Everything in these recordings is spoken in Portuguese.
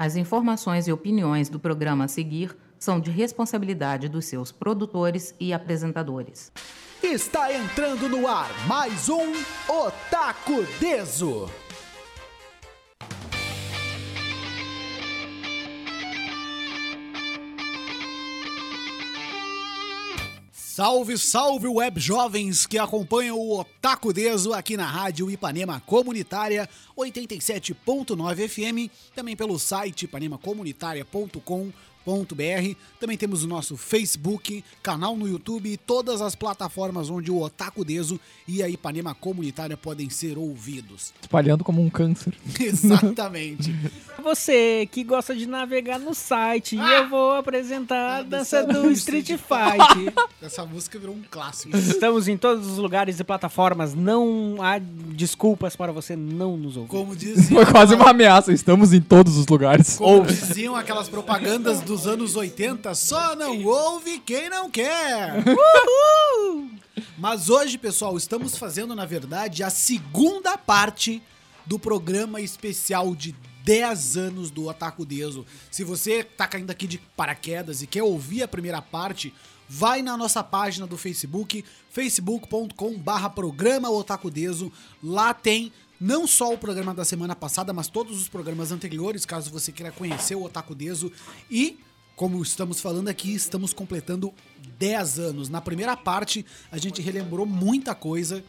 As informações e opiniões do programa a seguir são de responsabilidade dos seus produtores e apresentadores. Está entrando no ar mais um Otaku Deso. Salve, salve web jovens que acompanham o Otaku Deso aqui na Rádio Ipanema Comunitária 87.9 FM, também pelo site ipanemacomunitaria.com www.otakudeso.com.br. Também temos o nosso Facebook, canal no YouTube e todas as plataformas onde o Otaku Deso e a Ipanema Comunitária podem ser ouvidos. Espalhando como um câncer. Exatamente. Você que gosta de navegar no site, ah! eu vou apresentar a dança do Street Fight. Essa música virou um clássico. Estamos em todos os lugares e plataformas, não há desculpas para você não nos ouvir. Como diziam... Foi quase uma ameaça, estamos em todos os lugares. Como diziam aquelas propagandas dos anos 80, só não ouve quem não quer. Uhul! Mas hoje, pessoal, estamos fazendo, na verdade, a segunda parte do programa especial de 10 anos do Otaku Deso. Se você tá caindo aqui de paraquedas e quer ouvir a primeira parte, vai na nossa página do Facebook, facebook.com barra programa Otaku Deso. Lá tem não só o programa da semana passada, mas todos os programas anteriores, caso você queira conhecer o Otaku Deso. E, como estamos falando aqui, estamos completando 10 anos. Na primeira parte, a gente relembrou muita coisa.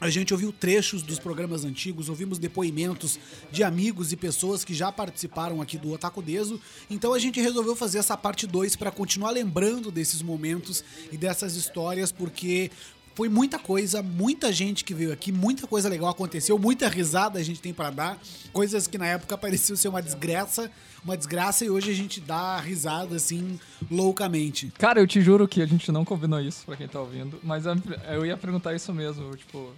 A gente ouviu trechos dos programas antigos, ouvimos depoimentos de amigos e pessoas que já participaram aqui do Otaku Deso. Então a gente resolveu fazer essa parte 2 para continuar lembrando desses momentos e dessas histórias, porque foi muita coisa, muita gente que veio aqui, muita coisa legal aconteceu, muita risada a gente tem para dar, coisas que na época pareciam ser uma desgraça, uma desgraça e hoje a gente dá risada assim loucamente. Cara, eu te juro que a gente não combinou isso para quem tá ouvindo, mas eu ia perguntar isso mesmo, tipo,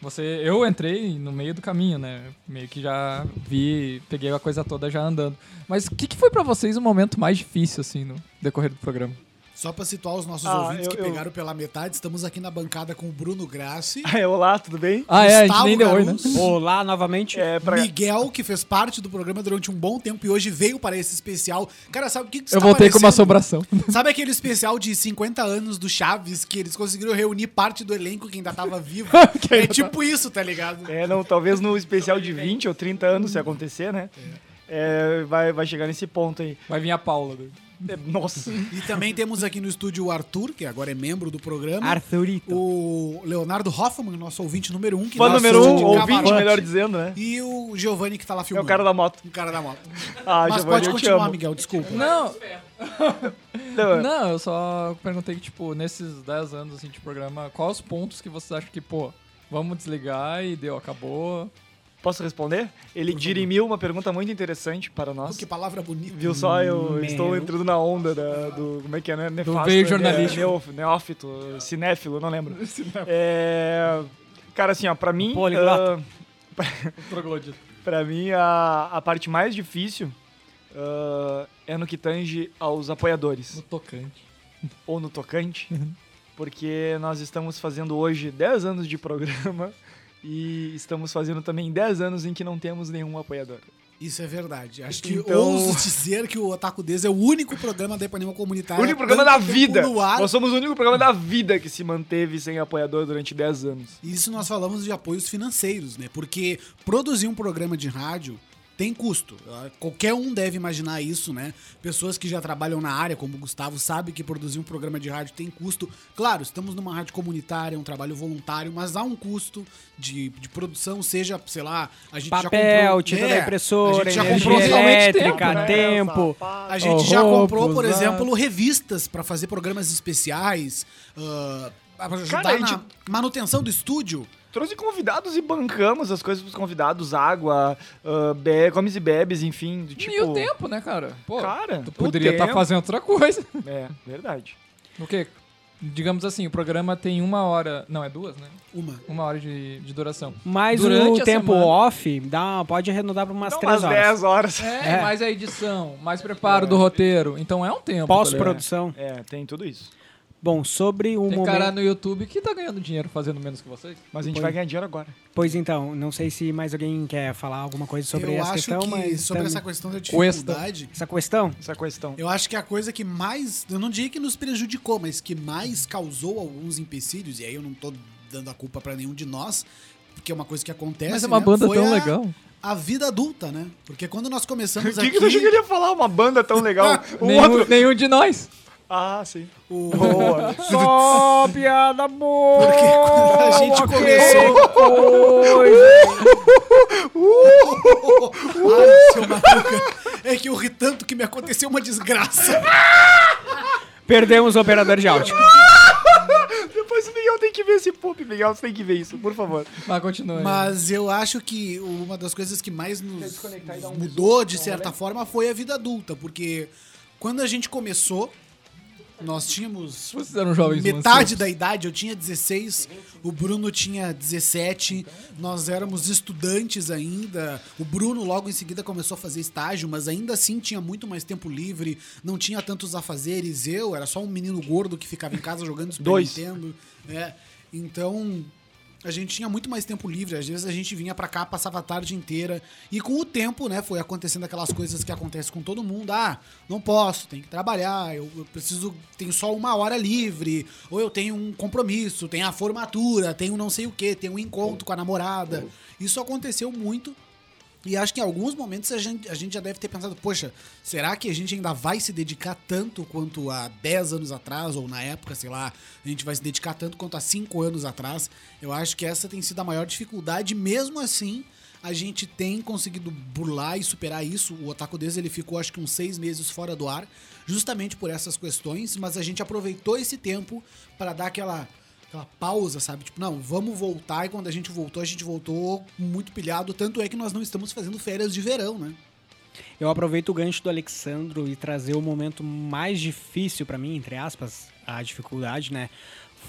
você, eu entrei no meio do caminho, né? Meio que já vi, peguei a coisa toda já andando. Mas o que, que foi para vocês o momento mais difícil assim no decorrer do programa? Só para situar os nossos ah, ouvintes eu, que eu... pegaram pela metade, estamos aqui na bancada com o Bruno Grassi. Ah, é, olá, tudo bem? Ah, é, a gente nem deu oi, né? Olá, novamente. É, pra... Miguel, que fez parte do programa durante um bom tempo e hoje veio para esse especial. Cara, sabe o que, que Eu tá voltei com uma assombração. Sabe aquele especial de 50 anos do Chaves, que eles conseguiram reunir parte do elenco que ainda tava vivo? é tipo isso, tá ligado? É, não, talvez no especial de 20 ou 30 anos, se acontecer, né? É. É, vai, vai chegar nesse ponto aí. Vai vir a Paula. Né? É, nossa. E também temos aqui no estúdio o Arthur, que agora é membro do programa. Arthurito. O Leonardo Hoffman, nosso ouvinte número um. Que Fã número um, ouvinte, melhor dizendo, né? E o Giovanni, que tá lá filmando. É o cara da moto. O cara da moto. Ah, Mas Giovanni, pode continuar, Miguel, desculpa. Não. Não, eu só perguntei que, tipo, nesses 10 anos assim, de programa, quais os pontos que vocês acham que, pô, vamos desligar e deu, acabou. Posso responder? Ele dirimiu uma pergunta muito interessante para nós. Que palavra bonita. Viu só, eu Meu. estou entrando na onda da, do. Como é que é, né? Nefasto, do veio jornalístico. É, neófito, cinéfilo, não lembro. é, cara, assim, ó, pra mim. Uh, pra mim, a, a parte mais difícil uh, é no que tange aos apoiadores. No tocante. Ou no tocante. Uhum. porque nós estamos fazendo hoje 10 anos de programa. E estamos fazendo também 10 anos em que não temos nenhum apoiador. Isso é verdade. Acho que então... ouso dizer que o Otaku Deus é o único programa da Epanema Comunitária. O único programa da vida. Nós somos o único programa da vida que se manteve sem apoiador durante 10 anos. Isso nós falamos de apoios financeiros, né? Porque produzir um programa de rádio tem custo. Qualquer um deve imaginar isso, né? Pessoas que já trabalham na área, como o Gustavo, sabe que produzir um programa de rádio tem custo. Claro, estamos numa rádio comunitária, é um trabalho voluntário, mas há um custo de, de produção, seja, sei lá, a gente Papel, já comprou... tinta é, da impressora, a gente já comprou elétrica, tempo. tempo. A gente já comprou, por exemplo, revistas para fazer programas especiais, uh, ajudar Cara, na gente... manutenção do estúdio trouxe convidados e bancamos as coisas pros convidados, água, uh, be comes e bebes, enfim. Tipo... E o tempo, né, cara? Pô, cara, tu poderia estar tá fazendo outra coisa. É, verdade. O quê? Digamos assim, o programa tem uma hora. Não, é duas, né? Uma. Uma hora de, de duração. Mas Durante o tempo semana, off dá, pode arredondar para umas Não, três umas horas. 10 horas. É, é, mais a edição, mais preparo é. do roteiro. Então é um tempo. Pós-produção. Tá é, tem tudo isso. Bom, sobre o Tem momento... cara no YouTube que tá ganhando dinheiro fazendo menos que vocês. Mas a gente Pois- vai ganhar dinheiro agora. Pois então, não sei se mais alguém quer falar alguma coisa sobre eu essa acho questão, que mas... sobre tam- essa questão da dificuldade, essa questão? Essa questão. eu acho que a coisa que mais, eu não diria que nos prejudicou, mas que mais causou alguns empecilhos, e aí eu não tô dando a culpa pra nenhum de nós, porque é uma coisa que acontece, Mas é uma né, banda foi tão a- legal. A vida adulta, né? Porque quando nós O começamos que, aqui... que você achou que ele ia falar? Uma banda tão legal. O Nenhum, outro. nenhum de nós. Ah, sim. o- Boa. Só piada boa! Porque quando a gente ok, começou- coisa. Ai, seu maluca. É que eu ri tanto que me aconteceu uma desgraça. Perdemos o operador de áudio. Depois o Miguel tem que ver esse pop, Miguel. Você tem que ver isso, por favor. Mas continua. Mas eu acho que uma das coisas que mais nos mudou, de certa forma, foi a vida adulta. Porque quando a gente começou, nós tínhamos Vocês eram jovens metade da idade. Eu tinha 16, o Bruno tinha 17. Nós éramos estudantes ainda. O Bruno logo em seguida começou a fazer estágio, mas ainda assim tinha muito mais tempo livre. Não tinha tantos afazeres. Eu era só um menino gordo que ficava em casa jogando Super Dois. Nintendo. É. Então, a gente tinha muito mais tempo livre. Às vezes a gente vinha pra cá, passava a tarde inteira. E com o tempo, né, foi acontecendo aquelas coisas que acontecem com todo mundo. Ah, não posso, tenho que trabalhar, eu, eu preciso, tenho só uma hora livre. Ou eu tenho um compromisso, tenho a formatura, tenho não sei o que, tenho um encontro com a namorada. Isso aconteceu muito. E acho que em alguns momentos a gente, a gente já deve ter pensado, poxa, será que a gente ainda vai se dedicar tanto quanto há 10 anos atrás, ou na época, sei lá, a gente vai se dedicar tanto quanto há 5 anos atrás? Eu acho que essa tem sido a maior dificuldade, mesmo assim, a gente tem conseguido burlar e superar isso. O Otaku Deus, ele ficou acho que uns seis meses fora do ar, justamente por essas questões, mas a gente aproveitou esse tempo para dar aquela aquela pausa, sabe? Tipo, não, vamos voltar. E quando a gente voltou, a gente voltou muito pilhado. Tanto é que nós não estamos fazendo férias de verão, né? Eu aproveito o gancho do Alexandro e trazer o momento mais difícil pra mim, entre aspas, a dificuldade, né?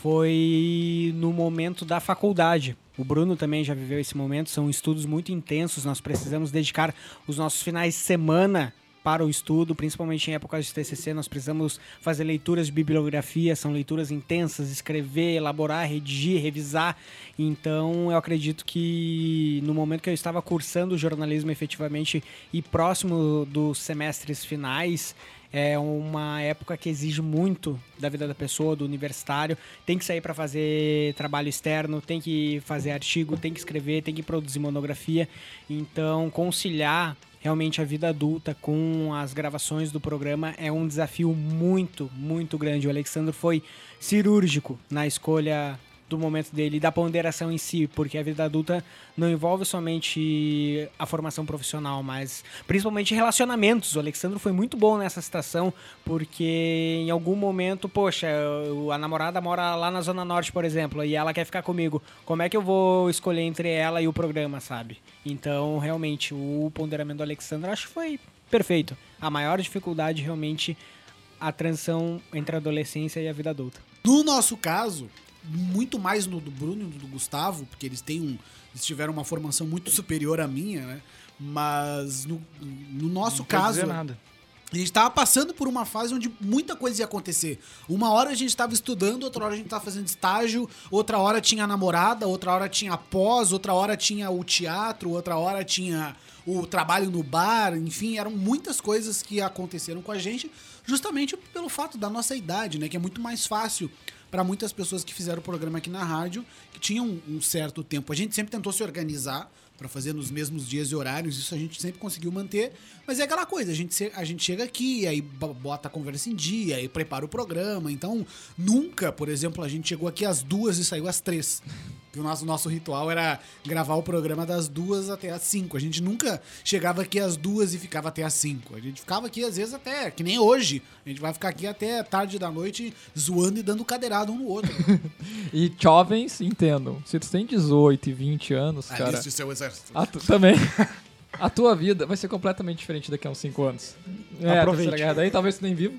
Foi no momento da faculdade. O Bruno também já viveu esse momento, são estudos muito intensos, nós precisamos dedicar os nossos finais de semana para o estudo, principalmente em épocas de TCC, nós precisamos fazer leituras de bibliografia, são leituras intensas, escrever, elaborar, redigir, revisar. Então, eu acredito que no momento que eu estava cursando jornalismo efetivamente e próximo dos semestres finais, é uma época que exige muito da vida da pessoa, do universitário. Tem que sair para fazer trabalho externo, tem que fazer artigo, tem que escrever, tem que produzir monografia. Então, conciliar realmente a vida adulta com as gravações do programa é um desafio muito, muito grande. O Alexandre foi cirúrgico na escolha do momento dele, da ponderação em si, porque a vida adulta não envolve somente a formação profissional, mas principalmente relacionamentos. O Alexandre foi muito bom nessa situação, porque em algum momento, poxa, a namorada mora lá na Zona Norte, por exemplo, e ela quer ficar comigo. Como é que eu vou escolher entre ela e o programa, sabe? Então, realmente, o ponderamento do Alexandre acho que foi perfeito. A maior dificuldade, realmente, a transição entre a adolescência e a vida adulta. No nosso caso, muito mais no do Bruno e no do Gustavo, porque eles têm um. Eles tiveram uma formação muito superior à minha, né? Mas no, no nosso Não caso. dizer nada. A gente tava passando por uma fase onde muita coisa ia acontecer. Uma hora a gente tava estudando, outra hora a gente tava fazendo estágio, outra hora tinha a namorada, outra hora tinha a pós, outra hora tinha o teatro, outra hora tinha o trabalho no bar, enfim, eram muitas coisas que aconteceram com a gente, justamente pelo fato da nossa idade, né? Que é muito mais fácil para muitas pessoas que fizeram o programa aqui na rádio, que tinham um certo tempo. A gente sempre tentou se organizar para fazer nos mesmos dias e horários, isso a gente sempre conseguiu manter, mas é aquela coisa, a gente, a gente chega aqui, aí bo- bota a conversa em dia, aí prepara o programa, então nunca, por exemplo, a gente chegou aqui às duas e saiu às três. Que o nosso, nosso ritual era gravar o programa das duas até às cinco. A gente nunca chegava aqui às duas e ficava até às cinco. A gente ficava aqui, às vezes, até, que nem hoje. A gente vai ficar aqui até tarde da noite zoando e dando cadeirada um no outro. E jovens, entendam. Se tu tem 18 e 20 anos, cara. Aliste seu exército. A tu, também. A tua vida vai ser completamente diferente daqui a uns 5 anos. É, a Aproveite. terceira guerra daí, talvez tu nem vivo.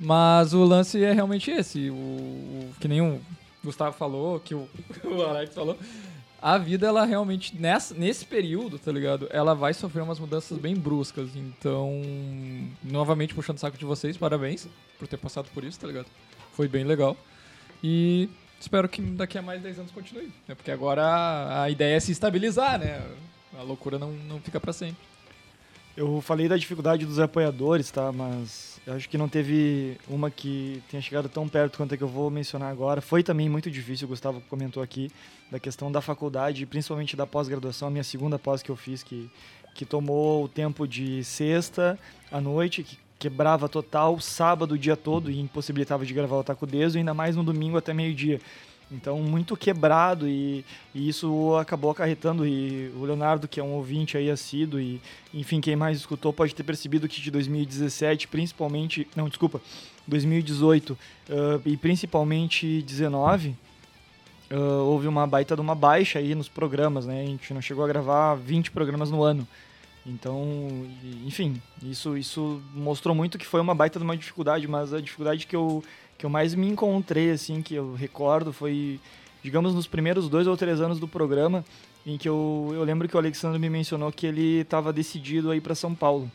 Mas o lance é realmente esse. O, o- que nem o Gustavo falou, que o, o Alex falou. A vida, ela realmente, nessa, nesse período, tá ligado? Ela vai sofrer umas mudanças bem bruscas. Então, novamente puxando o saco de vocês, parabéns por ter passado por isso, tá ligado? foi bem legal. E espero que daqui a mais 10 anos continue. Né? Porque agora a, a, ideia é se estabilizar, né? A loucura não, não fica para sempre. Eu falei da dificuldade dos apoiadores, tá? Mas eu acho que não teve uma que tenha chegado tão perto quanto a que eu vou mencionar agora. Foi também muito difícil, o Gustavo comentou aqui, da questão da faculdade, principalmente da pós-graduação, a minha segunda pós que eu fiz, que, que tomou o tempo de sexta à noite, que quebrava total sábado o dia todo e impossibilitava de gravar o Taco Deso, ainda mais no domingo até meio-dia. Então, muito quebrado e, e, isso acabou acarretando. E o Leonardo, que é um ouvinte aí assíduo, e enfim, quem mais escutou pode ter percebido que de 2017, principalmente. Não, desculpa, 2018 uh, e principalmente 19. Uh, houve uma baita de uma baixa aí nos programas, né? A gente não chegou a gravar 20 programas no ano. Então, enfim, isso, isso mostrou muito que foi uma baita de uma dificuldade, mas a dificuldade que eu, que eu mais me encontrei, assim, que eu recordo, foi, digamos, nos primeiros dois ou três anos do programa, em que eu, eu lembro que o Alexandre me mencionou que ele estava decidido a ir para São Paulo.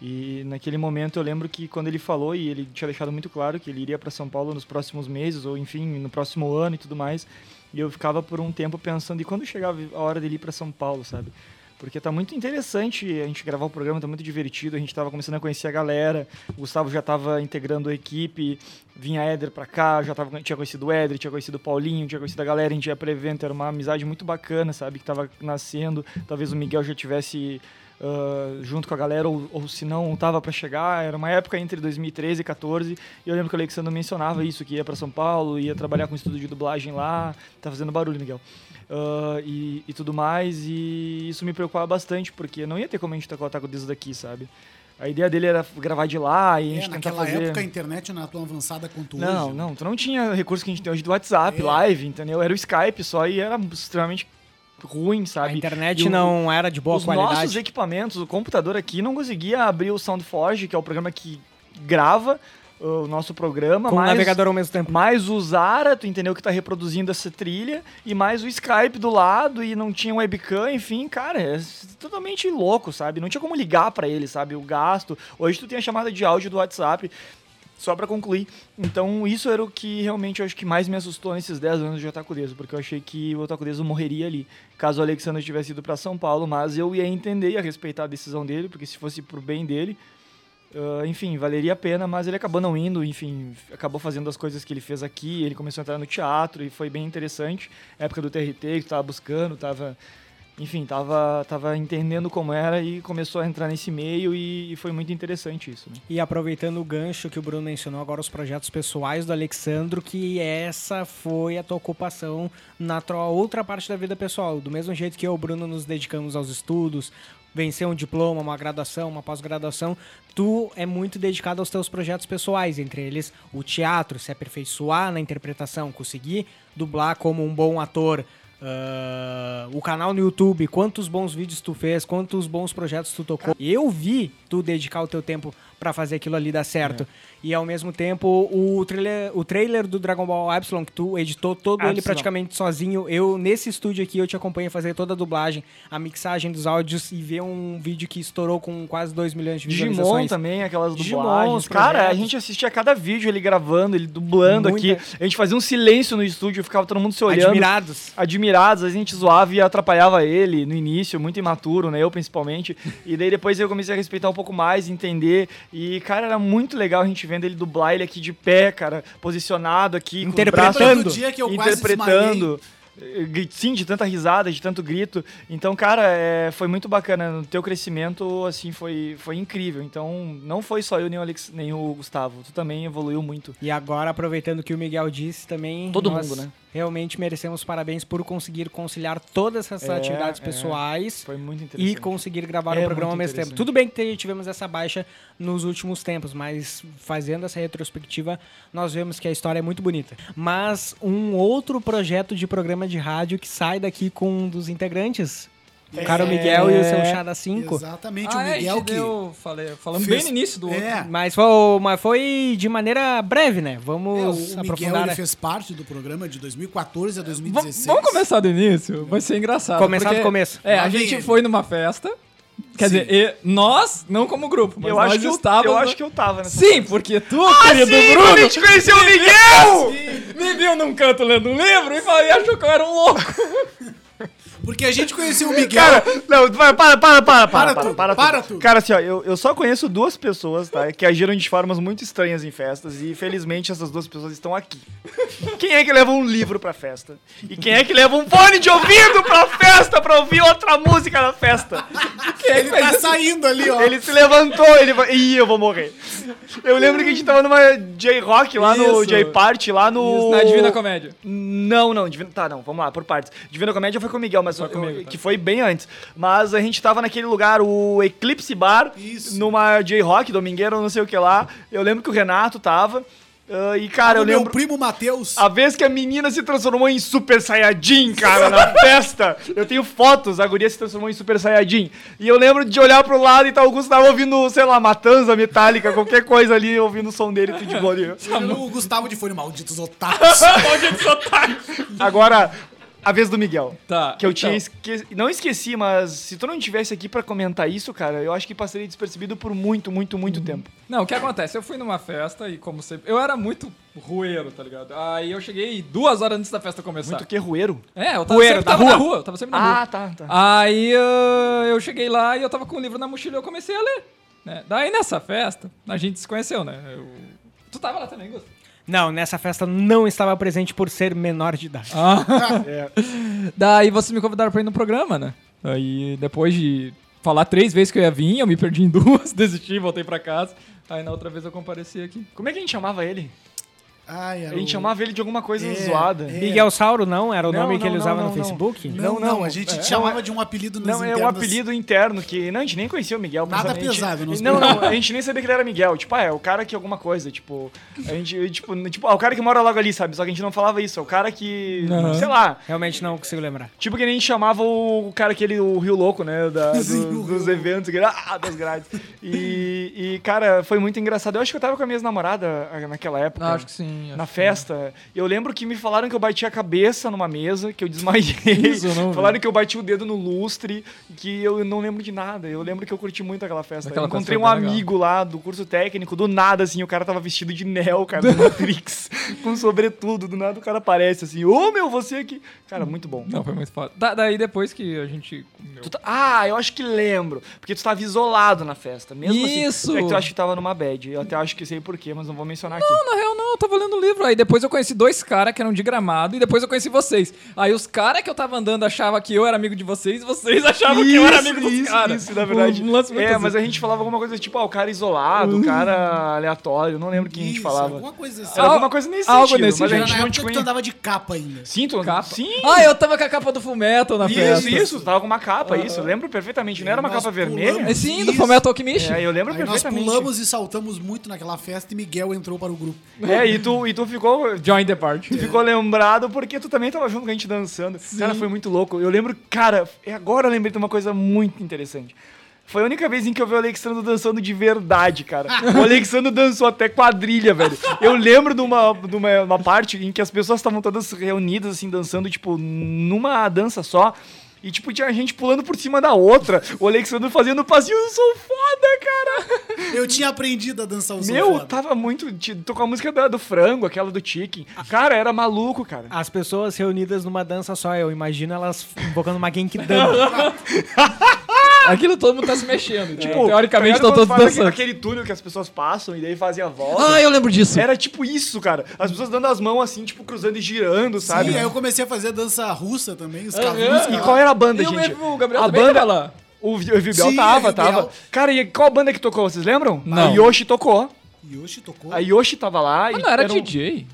E naquele momento eu lembro que quando ele falou, e ele tinha deixado muito claro que ele iria para São Paulo nos próximos meses, ou enfim, no próximo ano e tudo mais, e eu ficava por um tempo pensando, e quando chegava a hora dele ir para São Paulo, sabe? Porque tá muito interessante a gente gravar o programa, tá muito divertido, a gente tava começando a conhecer a galera, o Gustavo já tava integrando a equipe, vinha Éder pra cá, já tava, tinha conhecido o Éder, tinha conhecido o Paulinho, tinha conhecido a galera, a gente ia pra evento, era uma amizade muito bacana, sabe, que tava nascendo, talvez o Miguel já tivesse... Uh, junto com a galera, ou, ou se não tava para chegar. Era uma época entre 2013 e 14. E eu lembro que o Alexandre mencionava isso, que ia para São Paulo, ia trabalhar com estudo de dublagem lá. Tá fazendo barulho, Miguel uh, e, e, tudo mais. E isso me preocupava bastante, porque não ia ter como a gente tocar o Taco Deso daqui, sabe? A ideia dele era gravar de lá e a gente é, tentar fazer... época a internet não era tão avançada quanto não, hoje. Não, não. Tu não tinha recurso que a gente tem hoje do WhatsApp, é. live, entendeu? Era o Skype só e era extremamente ruim, sabe? A internet o, não era de boa os qualidade. Os nossos equipamentos, o computador aqui não conseguia abrir o SoundForge, que é o programa que grava o nosso programa. Com mais, o navegador ao mesmo tempo. Mais o Zara, tu entendeu que tá reproduzindo essa trilha, e mais o Skype do lado, e não tinha webcam, enfim, cara, é totalmente louco, sabe? Não tinha como ligar para ele, sabe? O gasto. Hoje tu tem a chamada de áudio do WhatsApp. Só para concluir, então isso era o que realmente eu acho que mais me assustou nesses 10 anos de Otaku Deso, porque eu achei que o Otaku Deso morreria ali, caso o Alexandre tivesse ido para São Paulo, mas eu ia entender e ia respeitar a decisão dele, porque se fosse pro bem dele, Uh, enfim, valeria a pena, mas ele acabou não indo, enfim, acabou fazendo as coisas que ele fez aqui, ele começou a entrar no teatro e foi bem interessante. época do TRT, que estava buscando, estava enfim, tava, tava entendendo como era e começou a entrar nesse meio e, e foi muito interessante isso. Né? E aproveitando o gancho que o Bruno mencionou agora, os projetos pessoais do Alexandro, que essa foi a tua ocupação na tua outra parte da vida pessoal. Do mesmo jeito que eu o Bruno nos dedicamos aos estudos, vencer um diploma, uma graduação, uma pós-graduação, tu é muito dedicado aos teus projetos pessoais, entre eles o teatro, se aperfeiçoar na interpretação, conseguir dublar como um bom ator, Uh, o canal no YouTube, quantos bons vídeos tu fez, quantos bons projetos tu tocou. Eu vi tu dedicar o teu tempo para fazer aquilo ali dar certo. É e ao mesmo tempo o trailer, o trailer do Dragon Ball Epsilon, que tu editou todo ele praticamente sozinho. Eu, nesse estúdio aqui, eu te acompanho fazer toda a dublagem, a mixagem dos áudios e ver um vídeo que estourou com quase 2 milhões de visualizações. Digimon também, aquelas dublagens. Cara, a gente assistia cada vídeo ele gravando, ele dublando Muita... aqui. A gente fazia um silêncio no estúdio, ficava todo mundo se olhando. Admirados. Admirados, a gente zoava e atrapalhava ele no início, muito imaturo, né? Eu principalmente. e daí depois eu comecei a respeitar um pouco mais, entender. E, cara, era muito legal a gente vendo ele dublar ele aqui de pé, cara, posicionado aqui, interpretando, dia que eu interpretando. Sim, de tanta risada, de tanto grito. Então, cara, é, foi muito bacana. O teu crescimento, assim, foi, foi incrível. Então, não foi só eu nem o, Alex, nem o Gustavo. Tu também evoluiu muito. E agora, aproveitando o que o Miguel disse também... Todo mundo, né? Realmente merecemos parabéns por conseguir conciliar todas essas é, atividades é. pessoais e conseguir gravar o é um programa ao mesmo tempo. Tudo bem que tivemos essa baixa nos últimos tempos, mas fazendo essa retrospectiva, nós vemos que a história é muito bonita. Mas um outro projeto de programa de rádio que sai daqui com um dos integrantes, o Caro Miguel e o seu chá da 5. Exatamente, ah, o é, Miguel que. Deu, falei, falamos fez, bem no início do é. outro. Mas foi, mas foi de maneira breve, né? Vamos é, o aprofundar. Miguel ele fez parte do programa de 2014 a 2016. vamos começar do início? Vai ser engraçado. Começar porque, do começo. É, a gente foi numa festa Quer dizer, e- nós, não como grupo, mas Eu nós acho, que eu, estávamos... eu acho que eu tava nessa Sim, porque tu, Ah, querido sim, Bruno, quando a gente conheceu o Miguel! me viu num canto lendo um livro e falou- e achou que eu era um louco. Porque a gente conheceu o Miguel. Cara, não, para, para, para, para, para, tudo, para tudo. Cara, assim, ó, eu, eu só conheço duas pessoas, tá? Que agiram de formas muito estranhas em festas e felizmente essas duas pessoas estão aqui. Quem é que leva um livro pra festa? E quem é que leva um fone de ouvido pra festa pra ouvir outra música na festa? ele tá saindo ali, ó. Ele se levantou, ele vai. Ih, eu vou morrer. Eu lembro que a gente tava numa J-Rock lá no Isso. J-Party, lá no. Isso, na Divina Comédia. Não, não, Divina, tá, não, vamos lá, por partes. Divina Comédia foi com o Miguel, mas Foi comigo, tá. que foi bem antes. Mas a gente tava naquele lugar, o Eclipse Bar, Isso. numa J-Rock, domingueira, não sei o que lá. Eu lembro que o Renato tava. ah, e, cara, eu o meu lembro. primo Matheus. A vez que a menina se transformou em Super Saiyajin, cara, na festa. Eu tenho fotos, a guria se transformou em Super Saiyajin. E eu lembro de olhar pro lado e tal, o Augusto tava ouvindo, sei lá, Matanza, Metallica, qualquer coisa ali, ouvindo o som dele, tudo de ali. O Gustavo de Fone, malditos otários. Agora, a vez do Miguel. Tá, Que eu então. tinha esquecido. Não esqueci, mas se tu não tivesse aqui pra comentar isso, cara, eu acho que passaria despercebido por muito, muito, muito Uhum. tempo. Não, o que acontece? Eu fui numa festa e, como sempre, eu era muito rueiro, tá ligado? Aí eu cheguei duas horas antes da festa começar. Muito que rueiro. É, eu tava Rueiro, sempre da tava rua? na rua. Eu tava sempre na rua. Ah, tá, tá. Aí ah, eu cheguei lá e eu tava com o livro na mochila e eu comecei a ler. né? Daí nessa festa, a gente se conheceu, né? Eu- Tu tava lá também, Gusto? Não, nessa festa não estava presente por ser menor de idade. É. Daí vocês me convidaram pra ir no programa, né? Aí depois de falar três vezes que eu ia vir, eu me perdi em duas, desisti, voltei pra casa. Aí na outra vez eu compareci aqui. Como é que a gente chamava ele? Ai, A gente o- chamava ele de alguma coisa É, zoada. é. Miguel Sauro não? Era o Não, nome que não, ele não, usava não, no não. Facebook? Não, Não, não, não, a gente é, chamava de um apelido nas Não, é um internas. apelido interno que. Não, a gente nem conhecia o Miguel. Nada pesado nos Não, não, a gente nem sabia que ele era Miguel. Tipo, ah, é o cara que alguma coisa. Tipo, a gente. Tipo, tipo ah, o cara que mora logo ali, sabe? Só que a gente não falava isso. É o cara que. Não. Sei lá. Realmente não consigo lembrar. Tipo que nem a gente chamava o cara aquele, o Rio Louco, né? Da, do- Sim, dos eventos, que era, ah, das grades. E, e, cara, foi muito engraçado. Eu acho que eu tava com a minha namorada ah, naquela época. Acho que sim. Na acho que festa. Eu lembro que me falaram que eu bati a cabeça numa mesa, que eu desmaiei. Isso, não falaram que eu bati o dedo no lustre, que eu não lembro de nada. Eu lembro que eu curti muito aquela festa. Aquela eu encontrei festa um amigo lá do curso técnico, do nada, assim, o cara tava vestido de Neo, cara, do Matrix, com sobretudo. Do nada o cara aparece assim, ô meu, você aqui. Cara, muito bom. Não, foi muito foda. Da- daí depois que a gente tá- Ah, eu acho que lembro. Porque tu tava isolado na festa. Mesmo Isso! assim. É que tu acha que tava numa bad. Eu até acho que sei porquê, mas não vou mencionar aqui. Não, na real não, eu tava lendo o livro. Aí depois eu conheci dois caras que eram de gramado e depois eu conheci vocês. Aí os caras que eu tava andando achavam que eu era amigo de vocês e vocês achavam que eu era amigo dos isso, caras. Isso, na verdade. Um lance muito é, assim. mas a gente falava alguma coisa tipo, ah, o cara isolado, o cara aleatório, não lembro o que a gente Isso, falava. Alguma coisa assim. Era alguma coisa nesse Algo sentido, nesse mas a gente não te que tu conhecia. andava de capa ainda. Sim, tu... Capa. Sim. Ah, eu tava com a capa do Fullmetal na Isso, festa. isso, tu tava com uma capa, isso. Eu lembro perfeitamente. Não era uma Nós capa vermelha? pulamos. É sim, do Isso. Fullmetal Alchemist. É, eu lembro Aí nós perfeitamente. pulamos e saltamos muito naquela festa e Miguel entrou para o grupo. É, e tu, e tu ficou Join the party. ficou lembrado porque tu também tava junto com a gente dançando. Cara, foi muito louco. Eu lembro, cara, agora eu lembrei de uma coisa muito interessante. Foi a única vez em que eu vi o Alexandre dançando de verdade, cara. O Alexandre dançou até quadrilha, velho. Eu lembro de uma, de uma, uma parte em que as pessoas estavam todas reunidas, assim, dançando, tipo, numa dança só. E, tipo, tinha gente pulando por cima da outra. O Alexandre fazendo passinho. Eu sou foda, cara. Eu tinha aprendido a dançar o Meu, sofá. tava muito. Tô com a música da- do frango, aquela do chicken. Cara, era maluco, cara. As pessoas reunidas numa dança só, eu imagino elas invocando uma Genkidama. Aquilo todo mundo tá se mexendo. Tipo, teoricamente tá estão ligado todos dançando. Aquele túnel que as pessoas passam e daí fazem a volta. Ah, eu lembro disso. Era tipo isso, cara. As pessoas dando as mãos assim, tipo, cruzando e girando, sabe? Sim, aí eu comecei a fazer dança russa também, os Aham. cavus. E qual era a banda, E o gente? o Gabriel a banda tava lá. O, Vi- o Vibel Sim, tava, tava. Cara, e qual banda que tocou? Vocês lembram? Não. A Yoshi tocou. Yoshi tocou. A Yoshi tava lá. Mas e não era um- DJ.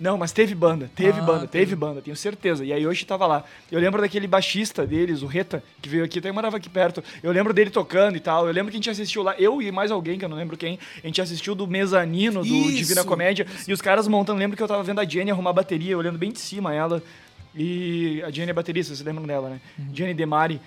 Não, mas teve banda, teve Ah, banda, teve. teve. banda, tenho certeza. E a Yoshi tava lá. Eu lembro daquele baixista deles, o Reta, que veio aqui, até morava aqui perto. Eu lembro dele tocando e tal. Eu lembro que a gente assistiu lá, eu e mais alguém, que eu não lembro quem, a gente assistiu do mezanino do Isso. Divina Comédia. E os caras montando, lembro que eu tava vendo a Jenny arrumar a bateria, olhando bem de cima ela. E a Jenny é baterista, vocês lembram dela, né? Jenny Demari.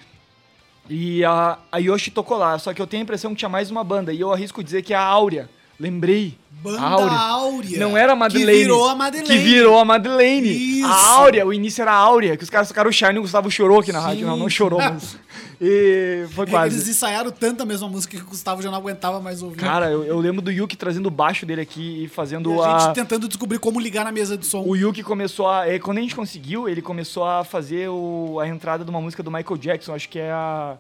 E a, a Yoshi tocou lá, só que eu tenho a impressão que tinha mais uma banda. E eu arrisco dizer que é a Áurea. Lembrei. Banda Áurea. Áurea. Não era a Madeleine. Que virou a Madeleine. Que virou a Madeleine. Isso. A Áurea, o início era a Áurea, que os caras tocaram o Shine e o Gustavo chorou aqui na rádio. Não, não chorou, mas. E foi É quase. Eles ensaiaram tanto a mesma música que o Gustavo já não aguentava mais ouvir. Cara, eu, eu lembro do Yuki trazendo o baixo dele aqui e fazendo e a gente a. tentando descobrir como ligar na mesa de som. O Yuki começou a. é, Quando a gente conseguiu, ele começou a fazer o, a entrada de uma música do Michael Jackson, acho que é a.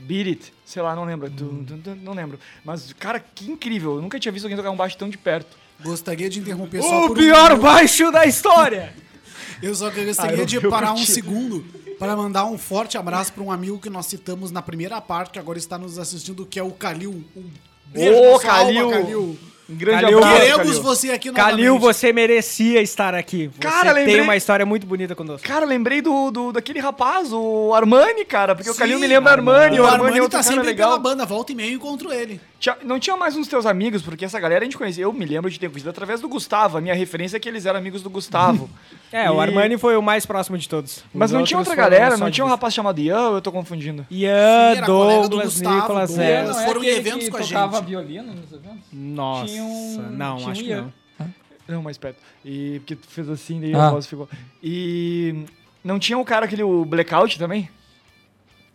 Beat It, sei lá, não lembro. Dum, não lembro. Mas, cara, que incrível. Eu nunca tinha visto alguém tocar um baixo tão de perto. Gostaria de interromper só O um pior minuto. baixo da história! Eu só Ah, gostaria eu- de parar um segundo para mandar um forte abraço para um amigo que nós citamos na primeira parte, que agora está nos assistindo, que é o Calil. Um beijo Ô, sua alma, Calil. Calil. Um grande Calil, abraço. Queremos Calil. você aqui Calil, novamente. você merecia estar aqui. Você Cara, tem lembrei- uma história muito bonita conosco. Cara, lembrei do, do, daquele rapaz, o Armani, cara, porque o Sim, Calil me lembra Armani, O o Armani, Armani é outro tá cara sempre legal. pela banda, volta e meia eu encontro ele. Tinha- não tinha mais uns teus amigos, porque essa galera a gente conhecia. Eu me lembro de ter conhecido através do Gustavo. A minha referência é que eles eram amigos do Gustavo. É, o E- Armani foi o mais próximo de todos. Mas Os não tinha outra galera, não tinha um rapaz chamado Ian, ou eu tô confundindo? Ian, era colega do Douglas, Gustavo, Nicolas, Douglas. é. Eles é foram em eventos que com a tocava gente. violino nos eventos? Nossa, um- não, tinha um acho que Ian. não. Não, mais perto. E porque tu fez assim, daí Ah. a voz ficou. E. Não tinha um cara aquele o Blackout também?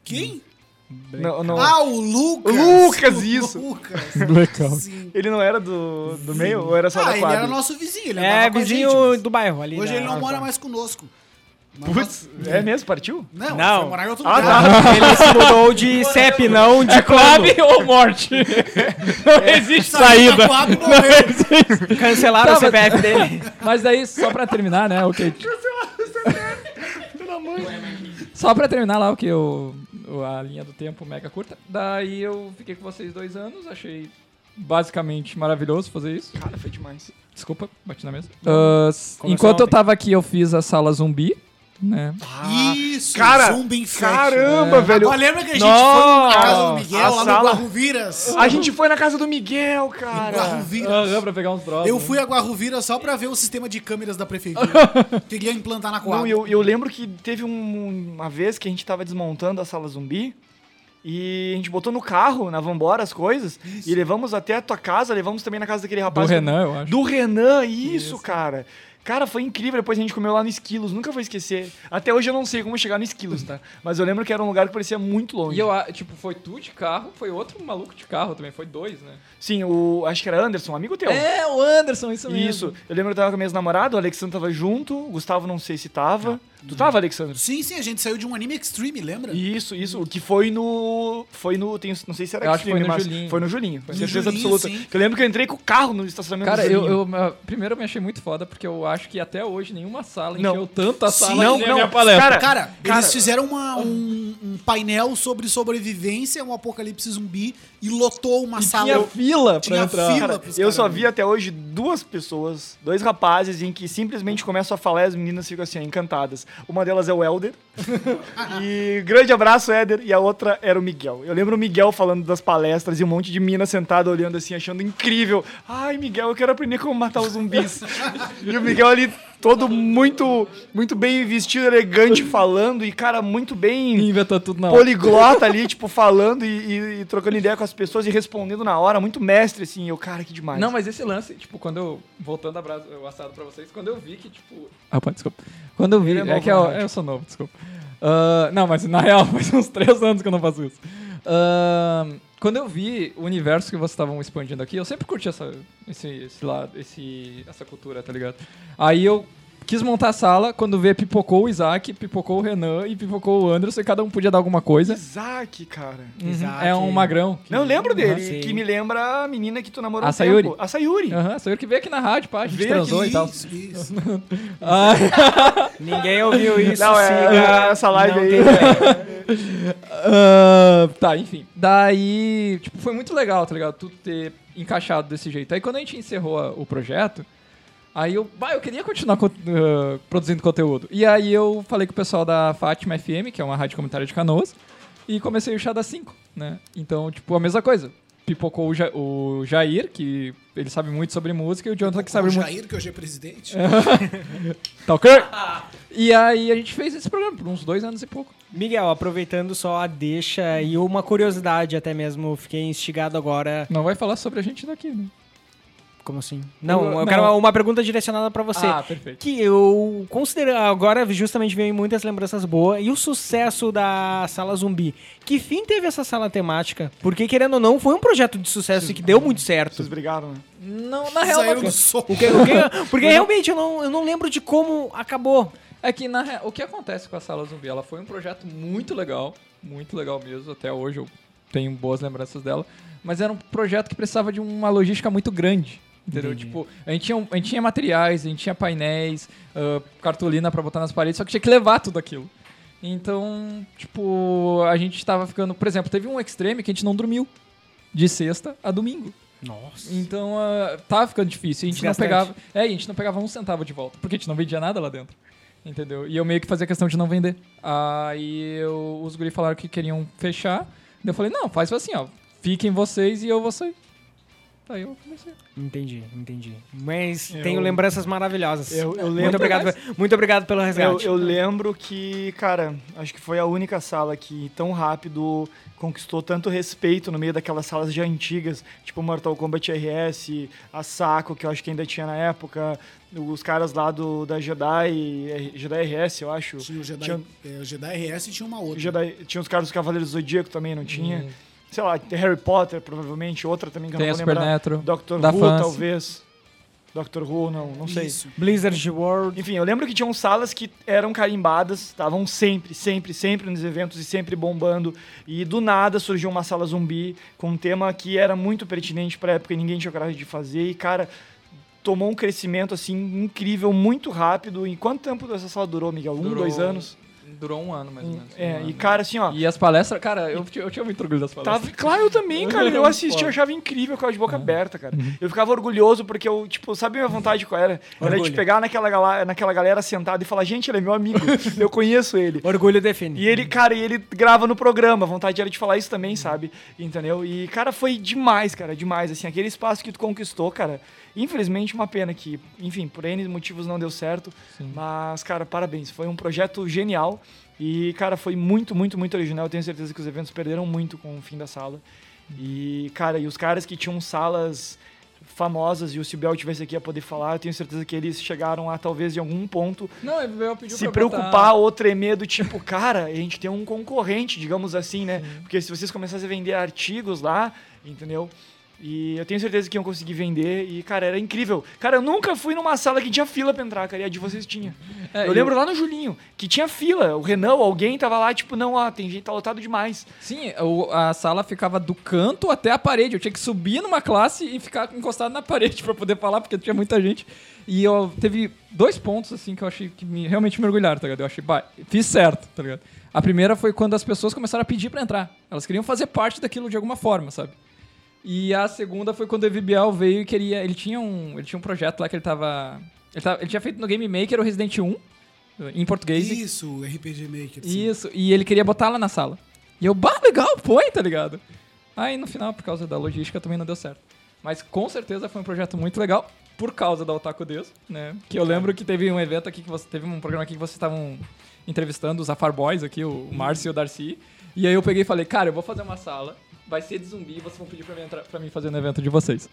Quem? Não, não. Ah, o Lucas! Lucas, O isso. Lucas. Blackout. Sim. Ele não era do, do meio ou era só Ah, da ele quadra? era nosso vizinho. Ele É, andava com a vizinho gente, mas do bairro ali. Hoje da- ele não mora tá. mais conosco. Mas Putz, é mesmo? Partiu? Não, ele Não. foi morar em outro Ah, lugar. Ele se mudou de CEP, não de plano. ou morte? Não existe Saiu saída. morreu. Cancelaram Tá, o CPF dele. Mas daí, só pra terminar, né? Ok. Só pra terminar lá, o que eu. A linha do tempo mega curta. Daí eu fiquei com vocês dois anos, achei basicamente maravilhoso fazer isso. Cara, foi demais. Desculpa, bati na mesa. S- enquanto eu ontem. tava aqui, eu fiz a sala zumbi, né? Isso, Cara, Zumbi Infection. Caramba, velho. Agora lembra que a gente Nossa, foi na casa do Miguel, lá sala- no Guarruviras? A gente foi na casa do Miguel, cara. Guarruviras. Aham, pra pegar uns drogas. Eu fui a Guarruviras só pra ver o sistema de câmeras da prefeitura. Queria implantar na Não, Coab. e eu, eu lembro que teve um- uma vez que a gente tava desmontando a sala zumbi e a gente botou no carro, na Vambora, as coisas, e levamos até a tua casa, levamos também na casa daquele Do rapaz. Renan, eu acho. Do Renan, isso, cara. Cara, foi incrível. Depois a gente comeu lá no Esquilos, nunca vou esquecer. Até hoje eu não sei como chegar no Esquilos, tá? Mas eu lembro que era um lugar que parecia muito longe. E eu, tipo, foi tu de carro, foi outro maluco de carro também, foi dois, né? Sim, o. Acho que era Anderson, um amigo teu. É, o Anderson, isso mesmo. Isso. Eu lembro que eu tava com a minha namorada, o Alexandre tava junto, o Gustavo não sei se tava. Tu tava, Alexandre? Sim, sim, a gente saiu de um anime extreme, lembra? Isso, isso. O que foi no. Foi no. Tenho, não sei se era Eu acho que foi Extreme, no Julinho. Foi no Julinho. Com certeza Julinho, absoluta. sim. Que eu lembro que eu entrei com o carro no estacionamento Cara, do eu, Julinho. eu ah, primeiro eu me achei muito foda, porque eu acho que até hoje nenhuma sala Não. encheu tanto a Sim, sala não, que não, minha palestra. cara, Cara, Cara- eles fizeram uma- um, um painel sobre sobrevivência, um apocalipse zumbi, e lotou uma E sala. tinha fila pra Tinha entrar. fila. Cara, pros eu só vi até hoje duas pessoas, dois rapazes, em que simplesmente começam a falar e as meninas ficam assim, ó, encantadas. Uma delas é o Helder. e grande abraço, Éder. E a outra era o Miguel. Eu lembro o Miguel falando das palestras e um monte de mina sentada olhando assim, achando incrível. Ai, Miguel, eu quero aprender como matar os zumbis. e o Miguel ali todo muito, muito bem vestido, elegante, falando. E, cara, muito bem tudo na hora. poliglota ali, tipo, falando e, e- e trocando ideia com as pessoas e respondendo na hora, muito mestre, assim. Eu, cara, que demais. Não, mas esse lance, tipo, quando eu. Voltando a brasa, o assado pra vocês, quando eu vi que, tipo. Ah, pá, desculpa. Quando eu vi. É É, novo que na eu, eu sou novo, desculpa. Ah, não, mas na real, faz uns três anos que eu não faço isso. Ah, quando eu vi o universo que vocês estavam expandindo aqui, eu sempre curti essa, esse, esse lado, esse, essa cultura, tá ligado? Aí eu quis montar a sala, quando vê, pipocou o Isaac, pipocou o Renan e pipocou o Anderson, e cada um podia dar alguma coisa. Isaac, cara. Uhum, Isaac. É um magrão. que- Não, eu lembro dele, Sim. que me lembra a menina que tu namorou A um Sayuri. tempo. A Sayuri. Aham, sou eu que veio aqui na rádio, pá, a gente Veio transou aqui, e tal. Isso, isso. Ah, Ninguém ouviu isso, Não, é- é essa live Não aí. Ah, tá, enfim. Daí, tipo, foi muito legal, tá ligado? Tudo ter encaixado desse jeito. Aí quando a gente encerrou a- o projeto, aí eu, bah, eu queria continuar co- ah, produzindo conteúdo. E aí eu falei com o pessoal da Fátima FM, que é uma rádio comunitária de Canoas, e comecei o Chá das 5, né? Então, tipo, a mesma coisa. Pipocou o, Ja- o Jair, que ele sabe muito sobre música, e o Jonathan que sabe o muito. Jair, que hoje é presidente. Tá ok? E aí a gente fez esse programa por uns dois anos e pouco. Miguel, aproveitando só a deixa e uma curiosidade até mesmo, fiquei instigado agora. Não vai falar sobre a gente daqui, né? Como assim? Não, eu, eu quero uma, uma pergunta direcionada para você. Ah, perfeito. Que eu considero. Agora, justamente, vem muitas lembranças boas. E o sucesso da sala zumbi? Que fim teve essa sala temática? Porque, querendo ou não, foi um projeto de sucesso e que deu muito certo. Vocês brigaram, né? Não, na real. Saíram do soco. O que, o que, porque realmente eu não, eu não lembro de como acabou. É que na, o que acontece com a sala zumbi? Ela foi um projeto muito legal, muito legal mesmo. Até hoje eu tenho boas lembranças dela. Mas era um projeto que precisava de uma logística muito grande. Entendeu? Entendi. Tipo, a gente, tinha, a gente tinha materiais, a gente tinha painéis, uh, cartolina pra botar nas paredes, só que tinha que levar tudo aquilo. Então, tipo, a gente tava ficando. Por exemplo, teve um extreme que a gente não dormiu. De sexta a domingo. Nossa. Então, uh, tava ficando difícil. A gente não pegava. É, a gente não pegava um centavo de volta. Porque a gente não vendia nada lá dentro. Entendeu? E eu meio que fazia questão de não vender. Aí eu, os guri falaram que queriam fechar. Daí eu falei, não, faz assim, ó. Fiquem vocês e eu vou sair. Aí eu comecei. Entendi, entendi. Mas Eu- tenho lembranças maravilhosas. Eu- eu muito, lembro- obrigado, muito obrigado pelo Eu, resgate. eu lembro que, cara, acho que foi a única sala que tão rápido conquistou tanto respeito no meio daquelas salas já antigas, tipo Mortal Kombat RS, a Saco, que eu acho que ainda tinha na época, os caras lá do, da Jedi, Jedi RS, eu acho. Tinha o Jedi, Tinha- é, o Jedi RS e tinha uma outra. Jedi, tinha os caras dos Cavaleiros do Zodíaco também, não tinha? Sei lá, tem Harry Potter, provavelmente, outra também que Tem eu não vou lembrar. Supernatural. Doctor da Who, Fancy. talvez. Doctor Who, não, não sei. Isso. Blizzard World. Enfim, eu lembro que tinham salas que eram carimbadas, estavam sempre, sempre, sempre nos eventos e sempre bombando. E do nada surgiu uma sala zumbi com um tema que era muito pertinente pra época e ninguém tinha coragem de fazer. E, cara, tomou um crescimento assim incrível, muito rápido. E quanto tempo essa sala durou, Miguel? Um, Durou- dois anos? Durou um ano, mais ou menos. É, Um ano. e cara, assim, ó. E as palestras, cara, eu, tinha- eu tinha muito orgulho das palestras. Tava, claro, eu também, cara. Eu assisti, eu achava incrível, com a de boca aberta, cara. Uhum. Eu ficava orgulhoso porque eu, tipo, sabe a minha vontade qual era? Era de Orgulho. pegar naquela, gala- naquela galera sentada e falar, gente, ele é meu amigo, eu conheço ele. Orgulho define. E ele, cara, e ele grava no programa, a vontade era de falar isso também, sabe? Entendeu? E, cara, foi demais, cara, demais. Assim, aquele espaço que tu conquistou, cara. Infelizmente, uma pena que, enfim, por N motivos não deu certo. Mas, cara, parabéns. Foi um projeto genial. E, cara, foi muito, muito, muito original. Eu tenho certeza que os eventos perderam muito com o fim da sala. E, cara, e os caras que tinham salas famosas e o Sibel tivesse aqui a poder falar, eu tenho certeza que eles chegaram a talvez em algum ponto Não, se preocupar botar- ou tremer do tipo, cara, a gente tem um concorrente, digamos assim, né? Porque se vocês começassem a vender artigos lá, entendeu? E eu tenho certeza que iam conseguir vender. E, cara, era incrível. Cara, eu nunca fui numa sala que tinha fila pra entrar, cara. E a de vocês tinha. É, eu lembro lá no Julinho, que tinha fila. O Renan, alguém tava lá, tipo, não, ó, tem gente, tá lotado demais. Sim, a sala ficava do canto até a parede. Eu tinha que subir numa classe e ficar encostado na parede pra poder falar, porque tinha muita gente. E eu teve dois pontos, assim, que eu achei que me, realmente me orgulharam, tá ligado? Eu achei, bah, fiz certo, tá ligado? A primeira foi quando as pessoas começaram a pedir pra entrar. Elas queriam fazer parte daquilo de alguma forma, sabe? E a segunda foi quando o Evibiel veio e queria. Ele tinha um, ele tinha um projeto lá que ele tava. Ele, tava- ele tinha feito no Game Maker o Resident 1, em português. Isso, RPG Maker. sim. isso, e ele queria botar lá na sala. E eu, bah, legal, põe, tá ligado? Aí no final, por causa da logística, também não deu certo. Mas com certeza foi um projeto muito legal, por causa da Otaku Deus, né? Que eu lembro que teve um evento aqui que você. Teve um programa aqui que vocês estavam entrevistando os Afar Boys aqui, o Márcio e o Darcy. E aí eu peguei e falei, cara, eu vou fazer uma sala, vai ser de zumbi e vocês vão pedir pra mim, entrar, pra mim fazer no evento de vocês.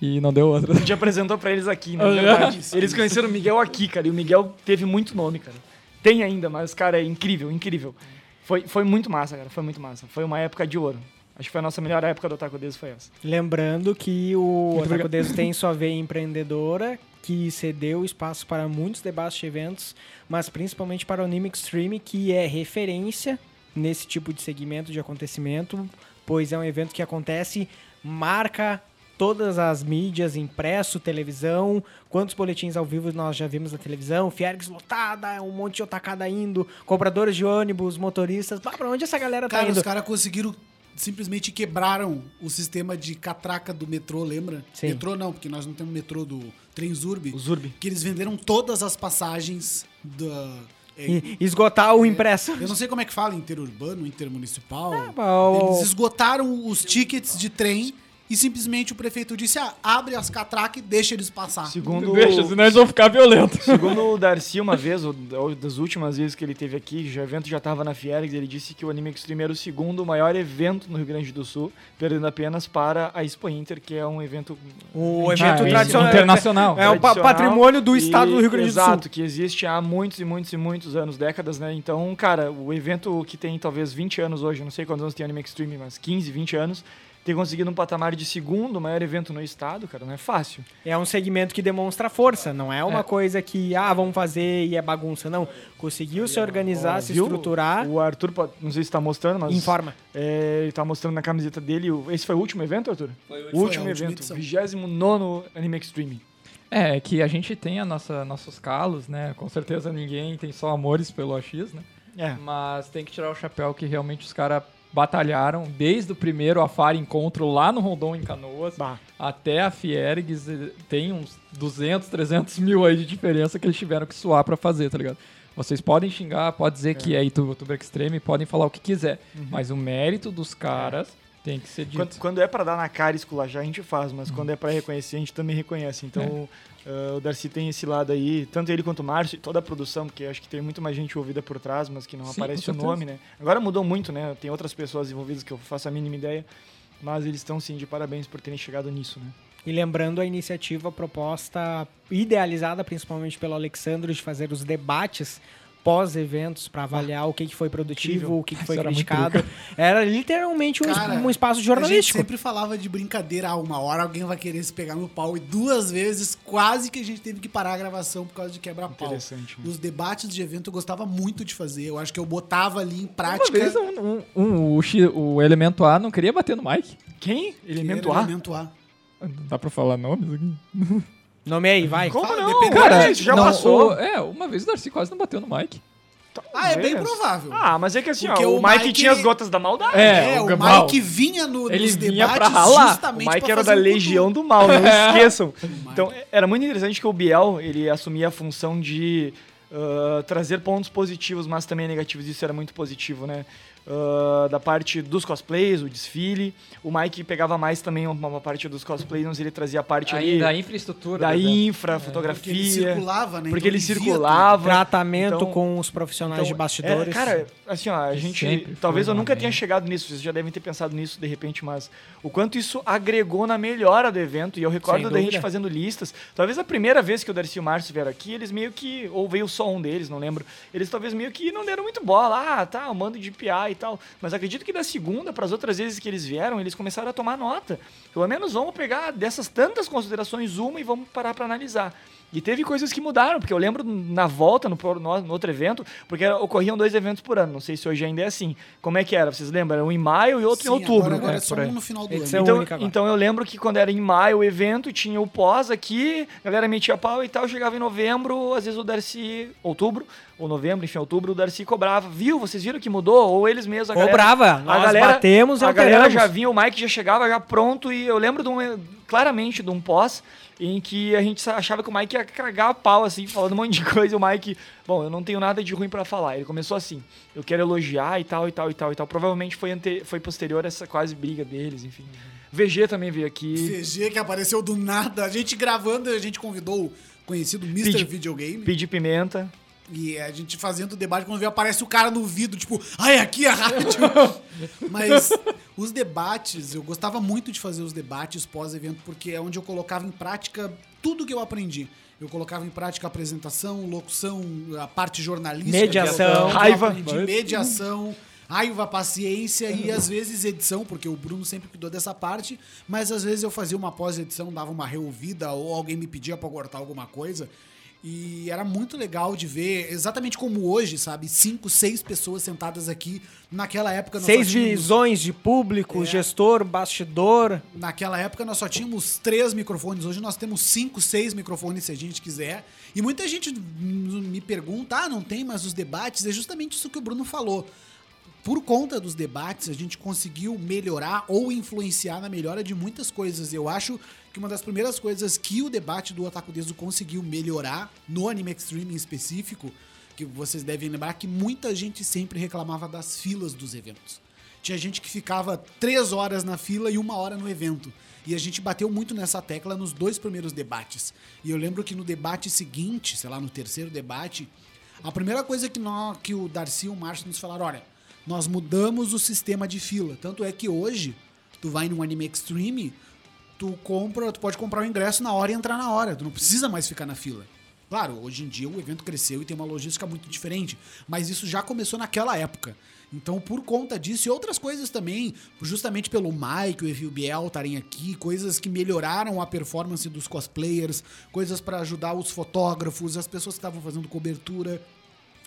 E não deu outra. A gente apresentou pra eles aqui, né? Ah, Verdade. é? Eles conheceram o Miguel aqui, cara. E o Miguel teve muito nome, cara. Tem ainda, mas, cara, é incrível, incrível. Foi, foi muito massa, cara. Foi muito massa. Foi uma época de ouro. Acho que foi a nossa melhor época do Otaku Deus, foi essa. Lembrando que o Muito Otaku Deso tem sua veia empreendedora, que cedeu espaço para muitos debates de eventos, mas principalmente para o Anime Extreme, que é referência nesse tipo de segmento de acontecimento, pois é um evento que acontece, marca todas as mídias, impresso, televisão, quantos boletins ao vivo nós já vimos na televisão, Fiergs lotada, um monte de otacada indo, cobradores de ônibus, motoristas, bah, pra onde essa galera tá Cara, indo? os caras conseguiram. Simplesmente quebraram o sistema de catraca do metrô, lembra? Sim. Metrô não, porque nós não temos metrô do Trem Zurb. O Zurbi. Que eles venderam todas as passagens da. É, E esgotar o impresso. eu não sei como é que fala, interurbano, intermunicipal. bom. Eles esgotaram os tickets de trem e simplesmente o prefeito disse: ah, abre as catracas e deixa eles passar. Segundo, Deixa, senão eles vão ficar violentos. segundo o Darcy, uma vez, ou ou das últimas vezes que ele teve aqui, já o evento já estava na Fiergs, ele disse que o Anime Extreme era o segundo maior evento no Rio Grande do Sul, perdendo apenas para a Expo Inter, que é um evento O evento tradicional. internacional. É o pa- tradicional patrimônio do estado do Rio Grande do Sul. Exato, que existe há muitos e muitos e muitos anos, décadas, né? Então, cara, o evento que tem talvez 20 anos hoje, não sei quantos anos tem Anime Extreme, mas 15, 20 anos, ter conseguido um patamar de segundo maior evento no estado, cara, não é fácil. É um segmento que demonstra força, não é uma É. coisa que, ah, vamos fazer e é bagunça. Não. Conseguiu se organizar, se viu? estruturar, O Arthur, não sei se está mostrando, mas. informa. É, ele tá mostrando na camiseta dele. Esse foi o último evento, Arthur? Foi o Foi a último evento. edição. 29 Anime Extreme. É, que a gente tem a nossa, nossos calos, né? Com certeza ninguém tem só amores pelo AX, né? É. Mas tem que tirar o chapéu que realmente os caras batalharam desde o primeiro Afar Encontro lá no Rondon em Canoas Bah. até a Fiergs. eh, Tem uns 200, 300 mil aí de diferença que eles tiveram que suar pra fazer, tá ligado? Vocês podem xingar, pode dizer que é youtuber extreme, podem falar o que quiser. Mas o mérito dos caras tem que ser dito. Quando, quando é pra dar na cara e esculachar, a gente faz, mas quando é pra reconhecer, a gente também reconhece. Então, eh, o Darcy tem esse lado aí, tanto ele quanto o Márcio, e toda a produção, porque acho que tem muito mais gente envolvida por trás, mas que não Sim, aparece o nome, né? Agora mudou muito, né? Tem outras pessoas envolvidas que eu faço a mínima ideia, mas eles estão sim de parabéns por terem chegado nisso, né? E lembrando a iniciativa proposta, idealizada principalmente pelo Alexandre, de fazer os debates pós-eventos para avaliar o que, que foi produtivo, incrível. o que, que foi Isso era criticado. Era literalmente um, Cara, um espaço A gente jornalístico. sempre falava de brincadeira, ah, uma hora alguém vai querer se pegar no pau. E duas vezes quase que a gente teve que parar a gravação por causa de quebra-pau. Interessante, né? Os debates de evento eu gostava muito de fazer. Eu acho que eu botava ali em Uma prática. vez um, um- um- o, X- o Elemento A não queria bater no Mike. Quem? que Elemento era A? Elemento A. Dá pra falar nomes aqui? Nome aí, vai. Como Fala, não? depende- Cara, isso já não, passou. o- é, uma vez o Darcy quase não bateu no Mike. Ah, é bem provável. Ah, mas é que assim, ó, o, o Mike, Mike- tinha as gotas da maldade. É, É, o o. Mike vinha no, Ele nos vinha debates pra ralar. O justamente Mike pra era da um Legião do Mal, não esqueçam. Então, era muito interessante que o Biel, ele assumia a função de ah, trazer pontos positivos, mas também negativos. Isso era muito positivo, né? Ah, da parte dos cosplays, o desfile. O Mike pegava mais também uma, uma parte dos cosplays, mas ele trazia a parte ali da infraestrutura. da evento. infra, Porque ele fotografia. circulava, né? Porque Então ele via circulava. Tratamento Então- com os profissionais Então, de bastidores. é, cara, assim, ó, a gente. sempre Talvez eu nunca tenha merda. chegado nisso, vocês já devem ter pensado nisso de repente, mas o quanto isso agregou na melhora do evento. E eu recordo da gente fazendo listas. Talvez a primeira vez que o Darcy e o Márcio vieram aqui, eles meio que. Ou veio só um deles, não lembro. Eles talvez meio que não deram muito bola. Ah, tá, um mando de PA e tal. Mas acredito que da segunda para as outras vezes que eles vieram, eles começaram a tomar nota. Pelo menos vamos pegar dessas tantas considerações uma e vamos parar para analisar. E teve coisas que mudaram, porque eu lembro na volta, no, no, no outro evento, porque era- ocorriam dois eventos por ano. Não sei se hoje ainda é assim. Como é que era? Vocês lembram? Era um em maio e outro Sim, em outubro. Agora, agora É, é só um no final do Edição ano. Então, então eu lembro que quando era em maio o evento, tinha o pós aqui, a galera metia pau e tal, chegava em novembro, às vezes o Darcy, outubro, ou novembro, enfim, outubro, o Darcy cobrava. Viu? Vocês viram que mudou? Ou eles mesmos, a galera... Cobrava. A Nós galera, batemos e a galera já vinha, o Mike já chegava já pronto e eu lembro de um, claramente de um pós em que a gente achava que o Mike ia cagar a pau, assim, falando um monte de coisa. O Mike, bom, eu não tenho nada de ruim pra falar. Ele começou assim, eu quero elogiar e tal, e tal, e tal, e tal. Provavelmente foi, ante, foi posterior a essa quase briga deles, enfim. VG também veio aqui. CG que apareceu do nada. A gente gravando, a gente convidou o conhecido Mr. Pedi- Videogame. Pedir pimenta. E a gente fazendo o debate, quando vê, aparece o cara no vidro, tipo, ai, aqui é a rádio. Mas os debates, eu gostava muito de fazer os debates pós-evento, porque é onde eu colocava em prática tudo que eu aprendi. Eu colocava em prática a apresentação, locução, a parte jornalística. Mediação. Raiva. aprendi, mediação, raiva, paciência e às vezes edição, porque o Bruno sempre cuidou dessa parte, mas às vezes eu fazia uma pós-edição, dava uma reouvida ou alguém me pedia pra cortar alguma coisa. E era muito legal de ver, exatamente como hoje, sabe? Cinco, seis pessoas sentadas aqui. Naquela época nós Seis tínhamos, visões de público, É. gestor, bastidor. Naquela época nós só tínhamos três microfones. Hoje nós temos cinco, seis microfones se a gente quiser. E muita gente me pergunta: ah, não tem mais os debates? É justamente isso que o Bruno falou. Por conta dos debates, a gente conseguiu melhorar ou influenciar na melhora de muitas coisas. Eu acho que uma das primeiras coisas que o debate do Otaku Desu conseguiu melhorar, no Anime Extreme em específico, que vocês devem lembrar que muita gente sempre reclamava das filas dos eventos. tinha gente que ficava três horas na fila e uma hora no evento. E a gente bateu muito nessa tecla nos dois primeiros debates. E eu lembro que no debate seguinte, sei lá, no terceiro debate, a primeira coisa que, nós, que o Darcy e o Márcio nos falaram, olha, nós mudamos o sistema de fila. Tanto é que hoje, tu vai num Anime Extreme, tu compra, tu pode comprar o ingresso na hora e entrar na hora. Tu não precisa mais ficar na fila. Claro, hoje em dia o evento cresceu e tem uma logística muito diferente, mas isso já começou naquela época. Então, por conta disso e outras coisas também, justamente pelo Mike o Biel estarem aqui, coisas que melhoraram a performance dos cosplayers, coisas para ajudar os fotógrafos, as pessoas que estavam fazendo cobertura,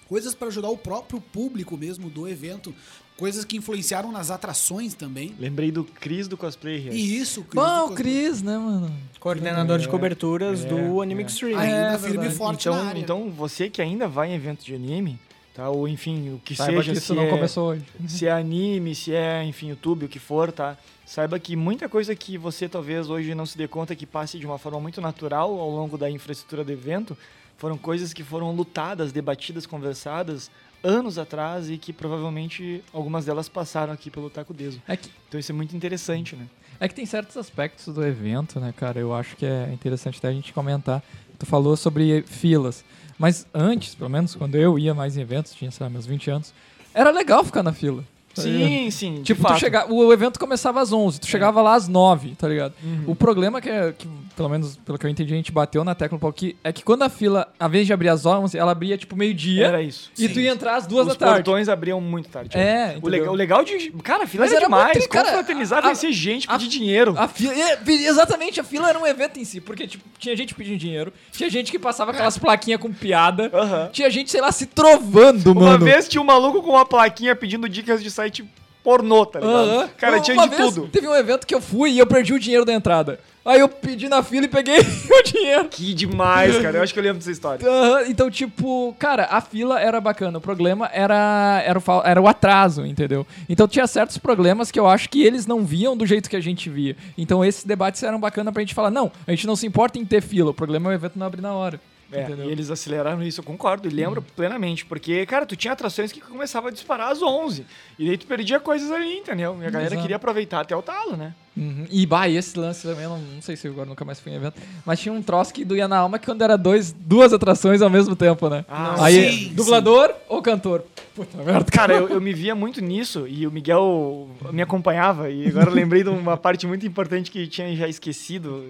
coisas para ajudar o próprio público mesmo do evento, coisas que influenciaram nas atrações também. Lembrei do Cris do cosplay. E isso, Cris Bom, o Cris, né, mano? Coordenador é, de coberturas é, do Anime é. Extreme. Ainda é, firme e forte então, Então, você que ainda vai em evento de anime, tá? Ou enfim, o que Saiba seja. Que isso não é, começou hoje. Se é anime, se é, enfim, YouTube, o que for, tá? Saiba que muita coisa que você talvez hoje não se dê conta que passe de uma forma muito natural ao longo da infraestrutura do evento, foram coisas que foram lutadas, debatidas, conversadas anos atrás e que provavelmente algumas delas passaram aqui pelo Taco Deso. É que... Então isso é muito interessante, né? É que tem certos aspectos do evento, né, cara? Eu acho que é interessante até a gente comentar. Tu falou sobre filas. Mas antes, pelo menos quando eu ia mais em eventos, tinha, sei lá, meus 20 anos, era legal ficar na fila. Sim, sim. Tipo, tu chega, o evento começava às 11, tu é. chegava lá às 9, tá ligado? Uhum. O problema que, é, que, pelo menos pelo que eu entendi, a gente bateu na tecla um pouco, que é que quando a fila, a vez de abrir às 11, ela abria tipo meio-dia. Era isso. E sim. tu ia entrar às 2 da tarde. Os portões abriam muito tarde. É. O legal, o legal de. Cara, a fila Mas era, era demais. Muito, cara, Confraternizar, conhecer gente, pedir a, dinheiro. A fila, é, exatamente, a fila era um evento em si, porque tipo, tinha gente pedindo dinheiro, tinha gente que passava aquelas plaquinhas com piada, uhum. tinha gente, sei lá, se trovando, uma mano. Uma vez tinha um maluco com uma plaquinha pedindo dicas de site pornô, tá ligado? Cara, tinha de tudo. Teve um evento que eu fui e eu perdi o dinheiro da entrada. Aí eu pedi na fila e peguei o dinheiro. Que demais, cara. Eu acho que eu lembro dessa história. Uhum. Então, tipo, cara, a fila era bacana. O problema era, era, o, era o atraso, entendeu? Então tinha certos problemas que eu acho que eles não viam do jeito que a gente via. Então esses debates eram bacanas pra gente falar, não, a gente não se importa em ter fila, o problema é o evento não abrir na hora. É, e eles aceleraram isso, eu concordo, e lembro uhum. plenamente, porque, cara, tu tinha atrações que começavam a disparar às 11, e daí tu perdia coisas ali, entendeu? E a galera Exato. queria aproveitar até o talo, né? Uhum. E, bah, e esse lance também, eu não, não, sei se agora nunca mais fui em evento, mas tinha um troço que doía na alma que quando era dois, duas atrações ao mesmo tempo, né? Ah, Aí, sim, dublador sim. ou cantor? Puta merda. Cara, eu, eu me via muito nisso, e o Miguel me acompanhava, e agora lembrei de uma parte muito importante que tinha já esquecido,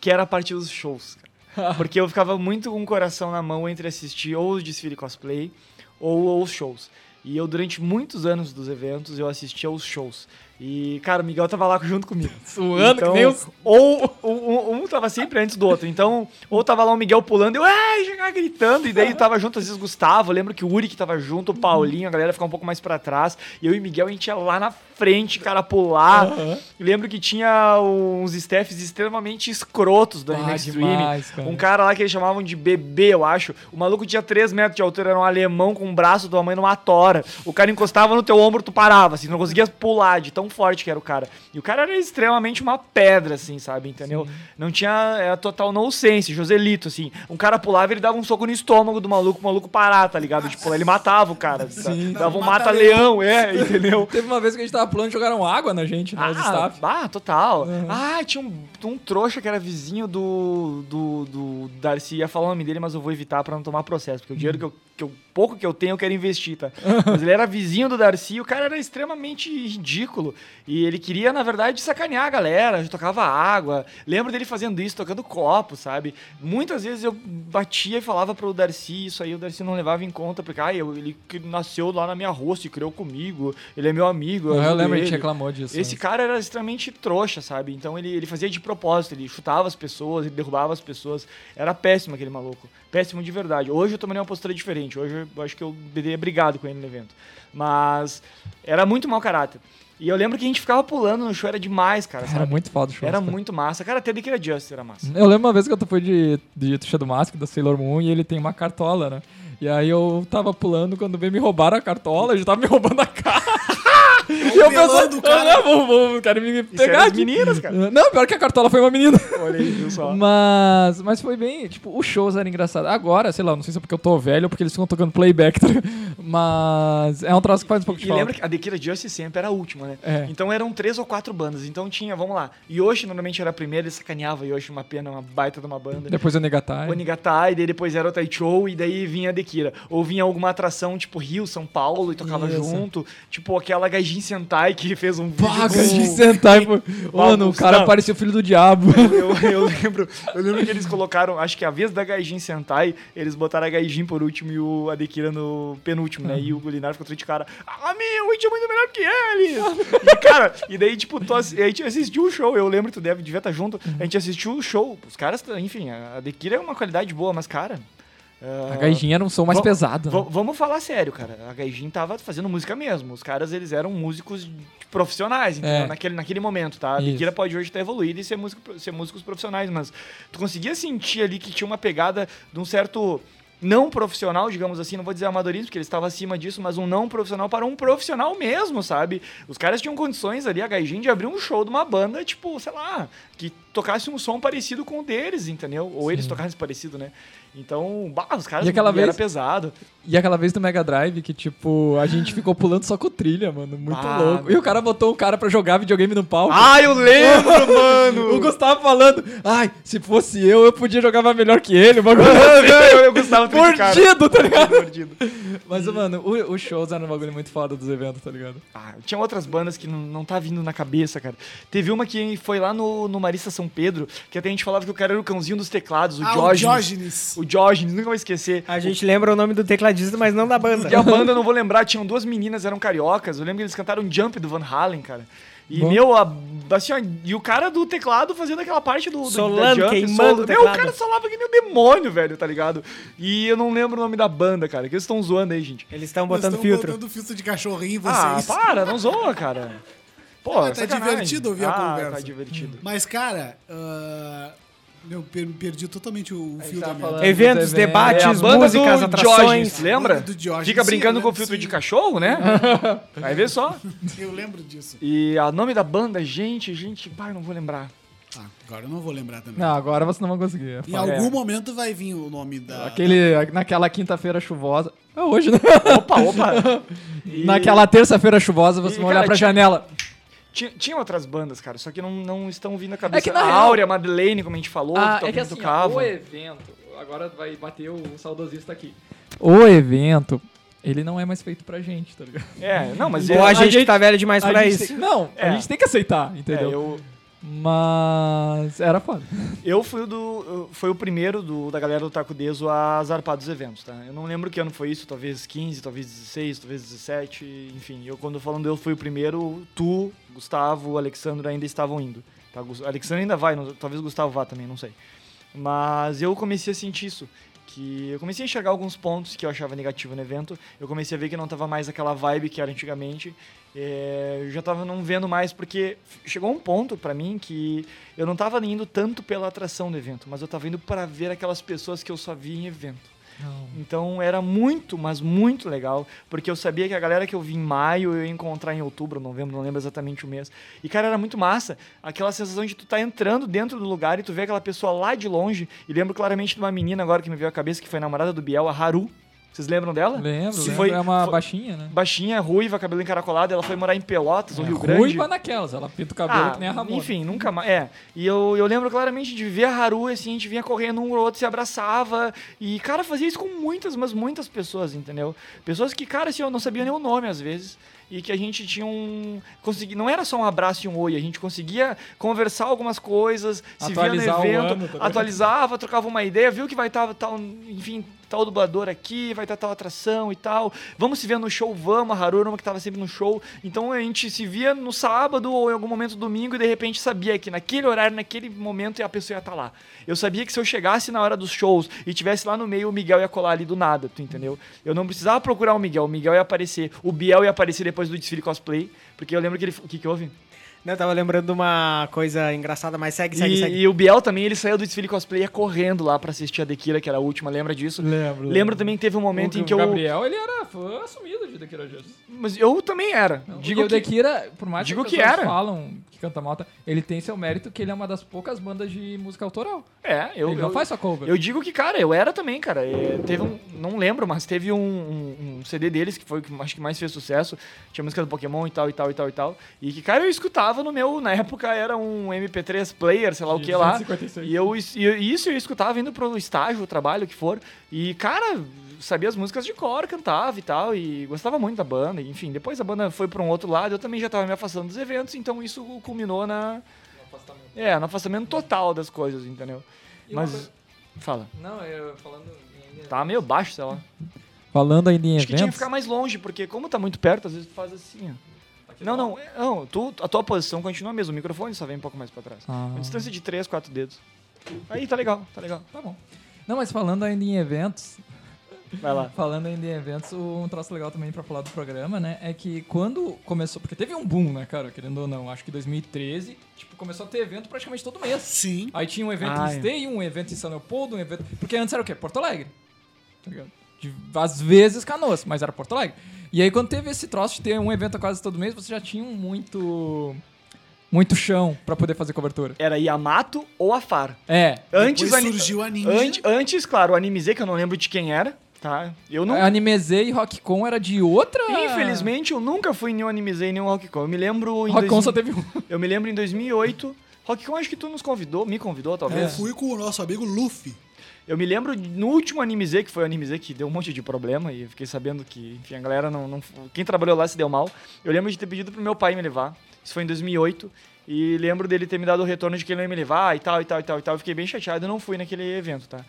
que era a parte dos shows, cara. Porque eu ficava muito com o coração na mão entre assistir ou o desfile cosplay ou os shows. E eu, durante muitos anos dos eventos, eu assistia aos shows. E, cara, o Miguel tava lá junto comigo. Suando então, que nem os... Ou um, um, tava sempre antes do outro. Então, ou tava lá o Miguel pulando, e eu, ai, chegar gritando. E daí tava junto, às vezes, Gustavo. Eu lembro que o Uri que tava junto, o Paulinho, a galera ficava um pouco mais para trás. E eu e o Miguel, a gente ia lá na frente, cara, pular. Uhum. lembro que tinha uns staffs extremamente escrotos do ah, Stream. Um cara lá que eles chamavam de bebê, eu acho. O maluco tinha 3 metros de altura, era um alemão com um braço do tamanho de uma tora. O cara encostava no teu ombro, tu parava, assim, não conseguia pular de tão tão forte que era o cara. E o cara era extremamente uma pedra, assim, sabe? Entendeu? Sim. Não tinha era total no sense, Joselito, assim. Um cara pulava ele dava um soco no estômago do maluco, o maluco parar, tá ligado? Tipo, ele matava o cara. Sim. Dava um mata-leão, é, entendeu? Teve uma vez que a gente tava pulando e jogaram água na gente, né? Ah, ah total. Uhum. Ah, tinha um, um trouxa que era vizinho do, do, do Darcy. Ia falar o nome dele, mas eu vou evitar pra não tomar processo, porque o dinheiro uhum. que eu que eu, pouco que eu tenho eu quero investir, tá? Mas ele era vizinho do Darcy, o cara era extremamente ridículo. E ele queria, na verdade, sacanear a galera, já tocava água. Lembro dele fazendo isso, tocando copo, sabe? Muitas vezes eu batia e falava pro Darcy isso aí, o Darcy não levava em conta, porque ah, eu, ele nasceu lá na minha rua, se criou comigo, ele é meu amigo. Eu, eu lembro, a gente reclamou disso. Esse né? cara era extremamente trouxa, sabe? Então ele, ele fazia de propósito, ele chutava as pessoas, ele derrubava as pessoas. Era péssimo aquele maluco. Péssimo de verdade. Hoje eu tomei uma postura diferente diferente. Hoje eu acho que eu teria brigado com ele no evento. Mas era muito mau caráter. E eu lembro que a gente ficava pulando no show, era demais, cara. Era muito foda o show. Era cara. muito massa. Cara, até Kira Just era massa. Eu lembro uma vez que eu fui de, de Tuxa do Mask, da Sailor Moon, e ele tem uma cartola, né? E aí eu tava pulando, quando veio me roubaram a cartola, ele tava me roubando a cara. E eu pensando, cara. Não, vou, vou, quero me pegar. As meninas, cara. Não, pior que a cartola foi uma menina. Olha aí, viu só. Mas, mas foi bem, tipo, os shows eram engraçados. Agora, sei lá, não sei se é porque eu tô velho ou porque eles ficam tocando playback, tá? mas é um troço que faz um pouco de e falta. E lembra que a Dekira Justice sempre era a última, né? É. Então eram três ou quatro bandas. Então tinha, vamos lá, Yoshi normalmente era a primeira, ele sacaneava Yoshi, uma pena, uma baita de uma banda. Depois o Negatai. O Negatai, daí depois era o Taichou, e daí vinha a Dekira. Ou vinha alguma atração, tipo Rio, São Paulo, e tocava Isso. junto. Tipo aquela Gaijin Sentai que fez um vídeo. Gaijin Sentai. Mano, o cara não. parecia o filho do diabo. Eu, eu, lembro, eu lembro que eles colocaram, acho que a vez da Gaijin Sentai, eles botaram a Gaijin por último e o Adekira no penúltimo, né? E o Gulinar ficou de cara, ah, meu, a gente é muito melhor que eles! e, cara, e daí, tipo, a gente assistiu o show, eu lembro que tu deve, devia estar junto, a gente assistiu o show, os caras, enfim, a Adekira é uma qualidade boa, mas, cara... Uh, a Gaijin era um som mais pesado. Né? Vamos falar sério, cara. A Gaijin tava fazendo música mesmo. Os caras, eles eram músicos profissionais, é. naquele, naquele momento, tá? A Biquira pode hoje estar evoluída e ser, músico, ser músicos profissionais, mas tu conseguia sentir ali que tinha uma pegada de um certo não profissional, digamos assim, não vou dizer amadorismo, porque ele estava acima disso, mas um não profissional para um profissional mesmo, sabe? Os caras tinham condições ali, a Gaijin, de abrir um show de uma banda, tipo, sei lá, que tocasse um som parecido com o deles, entendeu? Ou Sim. eles tocassem parecido, né? Então, bah, os caras e aquela vez, era pesado. E aquela vez do Mega Drive que, tipo, a gente ficou pulando só com trilha, mano. Muito ah, louco. E o cara botou um cara pra jogar videogame no palco. Ah, eu lembro, mano! O Gustavo falando, ai, se fosse eu, eu podia jogar melhor que ele. Coisa assim. eu, eu Gustavo Mordido, tá ligado? Mordido. Mas, mano, os shows eram um bagulho muito foda dos eventos, tá ligado? Ah, tinha outras bandas que não, não tá vindo na cabeça, cara. Teve uma que foi lá no, no Marista São Pedro, que até a gente falava que o cara era o cãozinho dos teclados, o ah, Diógenes. O Diógenes. O nunca vai esquecer. A gente lembra o nome do tecladista, mas não da banda. E a banda, eu não vou lembrar, tinham duas meninas, eram cariocas. Eu lembro que eles cantaram Jump do Van Halen, cara. E, Bom. meu, a, assim, ó, e o cara do teclado fazendo aquela parte do, do Solando, da jump, queimando o. Meu, o cara solava que nem o demônio, velho, tá ligado? E eu não lembro o nome da banda, cara, que eles estão zoando aí, gente. Eles estão botando filtro. botando filtro de cachorrinho em ah, vocês. Ah, para, não zoa, cara. Pô, ah, tá divertido ouvir ah, a conversa. tá divertido. Mas, cara, uh, eu perdi totalmente o fio da minha. Eventos, debates, é, músicas, atrações. lembra? Fica brincando sim, com o filtro sim. de cachorro, né? Vai ver só. Eu lembro disso. E o nome da banda, gente, gente, pai, não vou lembrar. Ah, agora eu não vou lembrar também. Não, agora você não vai conseguir. Em algum momento vai vir o nome da. Aquele, naquela quinta-feira chuvosa. É hoje, né? Opa, opa! E... Naquela terça-feira chuvosa, você e, vai olhar cara, pra tinha... janela. Tinha, tinha, outras bandas, cara, só que não, não estão vindo a cabeça. É que na a Áurea, a Madeleine, como a gente falou, ah, é que assim, o evento, agora vai bater o saudosista aqui. O evento, ele não é mais feito pra gente, tá ligado? É, não, mas... Ou a, a gente, gente tá velho demais pra isso. Tem, não, é. a gente tem que aceitar, entendeu? É, eu... Mas era foda. Eu fui do. Foi o primeiro do, da galera do Taco Deso a zarpar dos eventos, tá? Eu não lembro que ano foi isso, talvez 15, talvez 16, talvez 17, enfim. Eu, quando falando eu fui o primeiro, tu, Gustavo, Alexandre ainda estavam indo. Tá? Alexandre ainda vai, não, talvez Gustavo vá também, não sei. Mas eu comecei a sentir isso que eu comecei a enxergar alguns pontos que eu achava negativo no evento. Eu comecei a ver que não tava mais aquela vibe que era antigamente. É, eu já tava não vendo mais porque chegou um ponto para mim que eu não tava indo tanto pela atração do evento, mas eu tava indo para ver aquelas pessoas que eu só via em evento. Então era muito, mas muito legal, porque eu sabia que a galera que eu vi em maio eu ia encontrar em outubro, novembro, não lembro exatamente o mês. E cara, era muito massa, aquela sensação de tu tá entrando dentro do lugar e tu vê aquela pessoa lá de longe. E lembro claramente de uma menina agora que me veio à cabeça que foi namorada do Biel, a Haru. Vocês lembram dela? Lembro, lembro. Foi, é uma foi, baixinha, né? Baixinha, ruiva, cabelo encaracolado. Ela foi morar em Pelotas, no é, Rio Grande. Ruiva naquelas, ela pinta o cabelo ah, que nem a Ramona. Enfim, nunca mais. É. E eu, eu lembro claramente de ver a Haru, assim, a gente vinha correndo um ou outro, se abraçava. E, cara, fazia isso com muitas, mas muitas pessoas, entendeu? Pessoas que, cara, assim, eu não sabia nem o nome às vezes e que a gente tinha um. Consegui, não era só um abraço e um oi, a gente conseguia conversar algumas coisas, se via no evento, ano, tá atualizava, trocava uma ideia, viu que vai estar, tal, enfim, tal dublador aqui, vai estar tal atração e tal. Vamos se ver no show, vamos, a Haru uma que estava sempre no show. Então a gente se via no sábado ou em algum momento domingo e de repente sabia que naquele horário, naquele momento a pessoa ia estar lá. Eu sabia que se eu chegasse na hora dos shows e tivesse lá no meio, o Miguel ia colar ali do nada, tu entendeu? Eu não precisava procurar o Miguel, o Miguel ia aparecer, o Biel ia aparecer depois do desfile cosplay, porque eu lembro que ele. O que, que houve? Não, eu tava lembrando de uma coisa engraçada, mas segue, segue, e, segue. e o Biel também, ele saiu do desfile cosplay ia correndo lá pra assistir a Dekira, que era a última, lembra disso? Lembro. Lembro também que teve um momento o, em que o eu... Gabriel, ele era fã assumido de Dekira Jones. Mas eu também era. Digo Digo o que... Dekira, por mais Digo que, que pessoas era. falam que canta malta, ele tem seu mérito que ele é uma das poucas bandas de música autoral. É, eu... ele não eu- faz só cover. Eu digo que, cara, eu era também, cara. É, teve um. Não lembro, mas teve um, um- um CD deles que foi o que acho que mais fez sucesso. Tinha música do Pokémon e tal, e tal, e tal, e tal. E que, cara, eu escutava no meu. Na época era um MP3 player, sei lá o que lá. 256. E eu, e isso eu escutava indo pro estágio, trabalho, o que for. E, cara, sabia as músicas de cor, cantava e tal. E gostava muito da banda. Enfim, depois a banda foi pra um outro lado. Eu também já tava me afastando dos eventos. Então isso culminou na. É, no afastamento total das coisas, entendeu? E Mas. coisa- Fala. Não, eu falando em... Tá meio baixo, sei lá. Falando ainda em Acho que tinha que eventos... ficar mais longe, porque como tá muito perto, às vezes tu faz assim, ó. Não, não, é- não, tu, a tua posição continua mesmo, o microfone só vem um pouco mais pra trás. Ah. Uma distância de 3, 4 dedos. Aí tá legal, tá legal. Tá bom. Não, mas falando ainda em eventos, Vai lá. falando ainda em eventos, um troço legal também pra falar do programa, né, é que quando começou, porque teve um boom, né, cara, querendo ou não, acho que 2013, tipo, começou a ter evento praticamente todo mês. Sim. Aí tinha um evento Ah, em. Esteio, um evento em São Leopoldo, um evento... Porque antes era o quê? Porto Alegre. Tá ligado? De, às vezes Canoas, mas era Porto Alegre. E aí quando teve esse troço de ter um evento quase todo mês, você já tinha muito... Muito chão pra poder fazer cobertura. Era Yamato ou Afar. É. Antes, Depois surgiu a Ninja. Antes, antes, claro, o Anime Z, que eu não lembro de quem era, tá? Eu não. Anime Z e Rockcon era de outra... Infelizmente, eu nunca fui em nenhum Anime Z e nenhum Rockcon. Eu me lembro em. Rockcon 2000 só teve um. Eu me lembro em 2008. Rockcon acho que tu nos convidou, me convidou Eu talvez. fui com o nosso amigo Luffy. Eu me lembro no último Anime Z, que foi o Anime Z que deu um monte de problema e eu fiquei sabendo que, enfim, a galera não, não- Quem trabalhou lá se deu mal. Eu lembro de ter pedido pro meu pai me levar. Isso foi em 2008. E lembro dele ter me dado o retorno de que ele não ia me levar e tal, e tal, e tal, e tal. Eu fiquei bem chateado e não fui naquele evento, tá?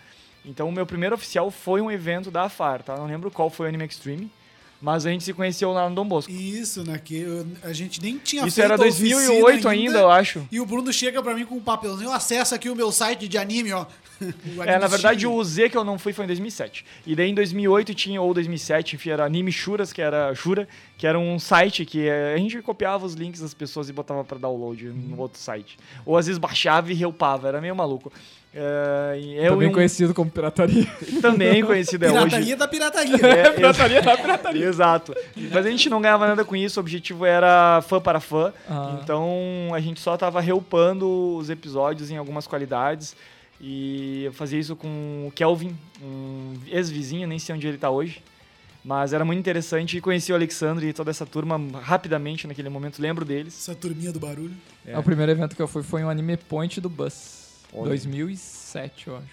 Então o meu primeiro oficial foi um evento da AFAR, tá? Não lembro qual foi o Anime Extreme. Mas a gente se conheceu lá no Dom Bosco. Isso, né? Que eu- a gente nem tinha Isso era a 2008 oficina ainda, eu acho. E o Bruno chega pra mim com um papelzinho, acessa aqui o meu site de anime, ó. É, na verdade, Chile. o Z que eu não fui foi em 2007. E daí em 2008 tinha, ou 2007, enfim, era Anime Shuras, que era Shura, que era um site que eh, a gente copiava os links das pessoas e botava pra download no outro site. Ou às vezes baixava e reupava, era meio maluco. É, eu Também um- conhecido como pirataria. também conhecido é Pirataria hoje. da pirataria. É, pirataria da pirataria. Exato. Mas a gente não ganhava nada com isso, o objetivo era fã para fã. Ah. Então a gente só tava reupando os episódios em algumas qualidades. E eu fazia isso com o Kelvin, um ex-vizinho, nem sei onde ele tá hoje. Mas era muito interessante e conheci o Alexandre e toda essa turma rapidamente naquele momento, lembro deles. Essa turminha do barulho. É. O primeiro evento que eu fui foi um Anime Point do Bus. Olha. 2007, eu acho.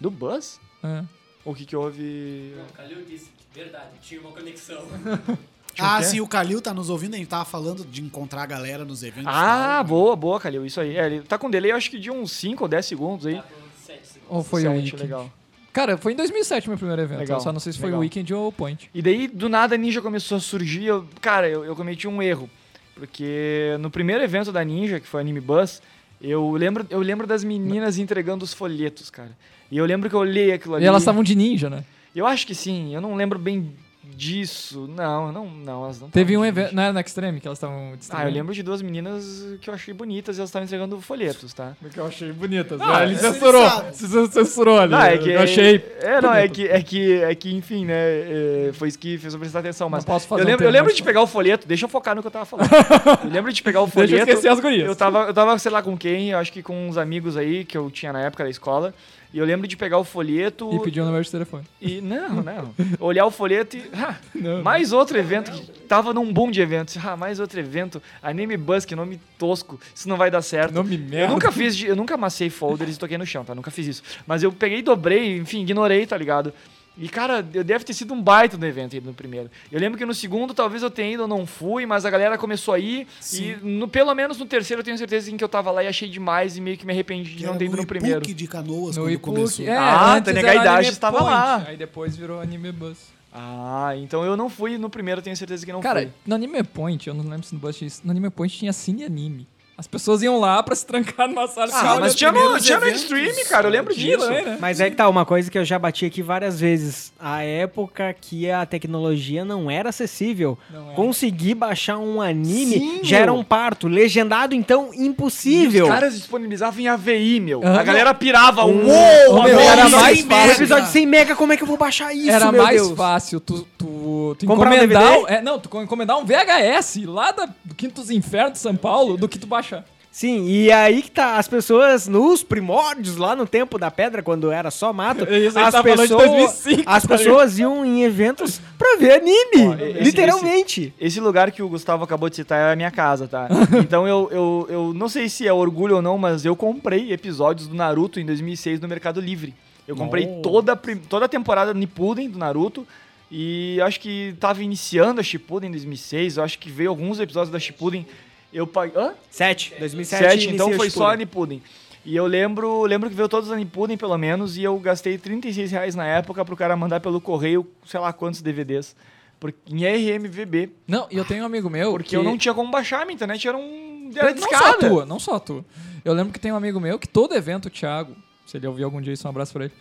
Do Buzz? É. O que que houve? Não, o Calil disse que, verdade, tinha uma conexão. Ah, sim, o Calil tá nos ouvindo, gente tava falando de encontrar a galera nos eventos. Ah, tal. boa, boa, Calil, isso aí. É, ele tá com delay, eu acho que de uns 5 ou 10 segundos aí. Tá com 7 segundos. Ou foi o Sete, Weekend? legal. Cara, foi em 2007 meu primeiro evento. Legal, Eu só não sei se foi legal. o Weekend ou o Point. E daí, do nada, a Ninja começou a surgir. Eu- cara, eu, eu cometi um erro. Porque no primeiro evento da Ninja, que foi Anime Bus, eu lembro, eu lembro das meninas entregando os folhetos, cara. E eu lembro que eu olhei aquilo ali. E elas estavam de ninja, né? Eu acho que sim, eu não lembro bem disso. Não, não, não, elas não Teve um evento. Não era na Extreme que elas estavam Ah, eu lembro de duas meninas que eu achei bonitas e elas estavam entregando folhetos, tá? Que eu achei bonitas. Ah, ele é, censurou. ele Você censurou ali. Ah, é que, eu achei. É, não, é que, é que, é que, enfim, né? é, foi isso que fez eu prestar atenção. Mas Não posso fazer eu um lembro, eu termo lembro de pegar o folheto, deixa eu focar no que eu tava falando. eu lembro de pegar o Deixa eu folheto. esquecer as gurias. Eu tava, eu tava, sei lá com quem, eu acho que com uns amigos aí que eu tinha na época da escola. E eu lembro de pegar o folheto E pediu o número de telefone. e. Não, não. Olhar o folheto e. ah, Não, mais outro evento que tava num boom de eventos. Ah, mais outro evento. Anime Buzz, que nome tosco. Isso não vai dar certo. Nome Eu merda. nunca fiz, eu nunca amassei folders e toquei no chão, tá? Nunca fiz isso. Mas eu peguei, dobrei, enfim, ignorei, tá ligado? E, cara, eu deve ter sido um baita no evento aí no primeiro. Eu lembro que no segundo talvez eu tenha ido, eu não fui, mas a galera começou a ir. Sim. E no, pelo menos no terceiro eu tenho certeza em que eu tava lá e achei demais e meio que me arrependi de não ter ido no Ipuc primeiro. de Canoas, No quando Ipuc. começou. É, Ah, antes Tânia Anime estava Point, lá. Aí depois virou Anime Bus. Ah, então eu não fui no primeiro, eu tenho certeza que não Cara, fui. no Anime Point, eu não lembro se no Bus tinha isso. No Anime Point tinha Cine Anime. As pessoas iam lá pra se trancar numa sala e Ah, ficar mas tinha no, tinha no Extreme, cara, eu lembro disso. né? Mas é que tá, uma coisa que eu já bati aqui várias vezes. A época que a tecnologia não era acessível. Não era. Conseguir baixar um anime Sim, já era um parto. Legendado, então, impossível. Os caras disponibilizavam em AVI, meu. Aham. A galera pirava. Um- Uou! Meu, AVI, era mais fácil. episódio sem mega, como é que eu vou baixar isso, Era meu mais Deus? fácil tu, tu, tu Comprar um encomendar. DVD? é, não, tu encomendar um VHS lá da, do Quinto dos Infernos de São Paulo do que tu baixar. Sim, e aí que tá, as pessoas nos primórdios, lá no tempo da pedra, quando era só mato, Isso, a gente as, tá falando de pessoas, 2005, as tá pessoas iam em eventos pra ver anime, esse- literalmente. Esse lugar que o Gustavo acabou de citar é a minha casa, tá? Então eu, eu, eu não sei se é orgulho ou não, mas eu comprei episódios do Naruto em 2006 no Mercado Livre. Eu comprei Oh. toda, toda a temporada Nippuden do Naruto e acho que tava iniciando a Shippuden em 2006, eu acho que veio alguns episódios da Shippuden. Eu paguei... Hã? 7, 2007, Sete, então foi só a. Nippuden. E eu lembro, lembro que veio todos a Nippuden, pelo menos, e eu gastei 36 reais na época pro cara mandar pelo correio, sei lá quantos DVDs, por, em RMVB. Não, e eu tenho um amigo meu. Porque que... eu não tinha como baixar, minha internet era um... Era Não só a tua, não só a tua. Eu lembro que tem um amigo meu que todo evento, o Thiago, se ele ouvir algum dia isso, um abraço pra ele.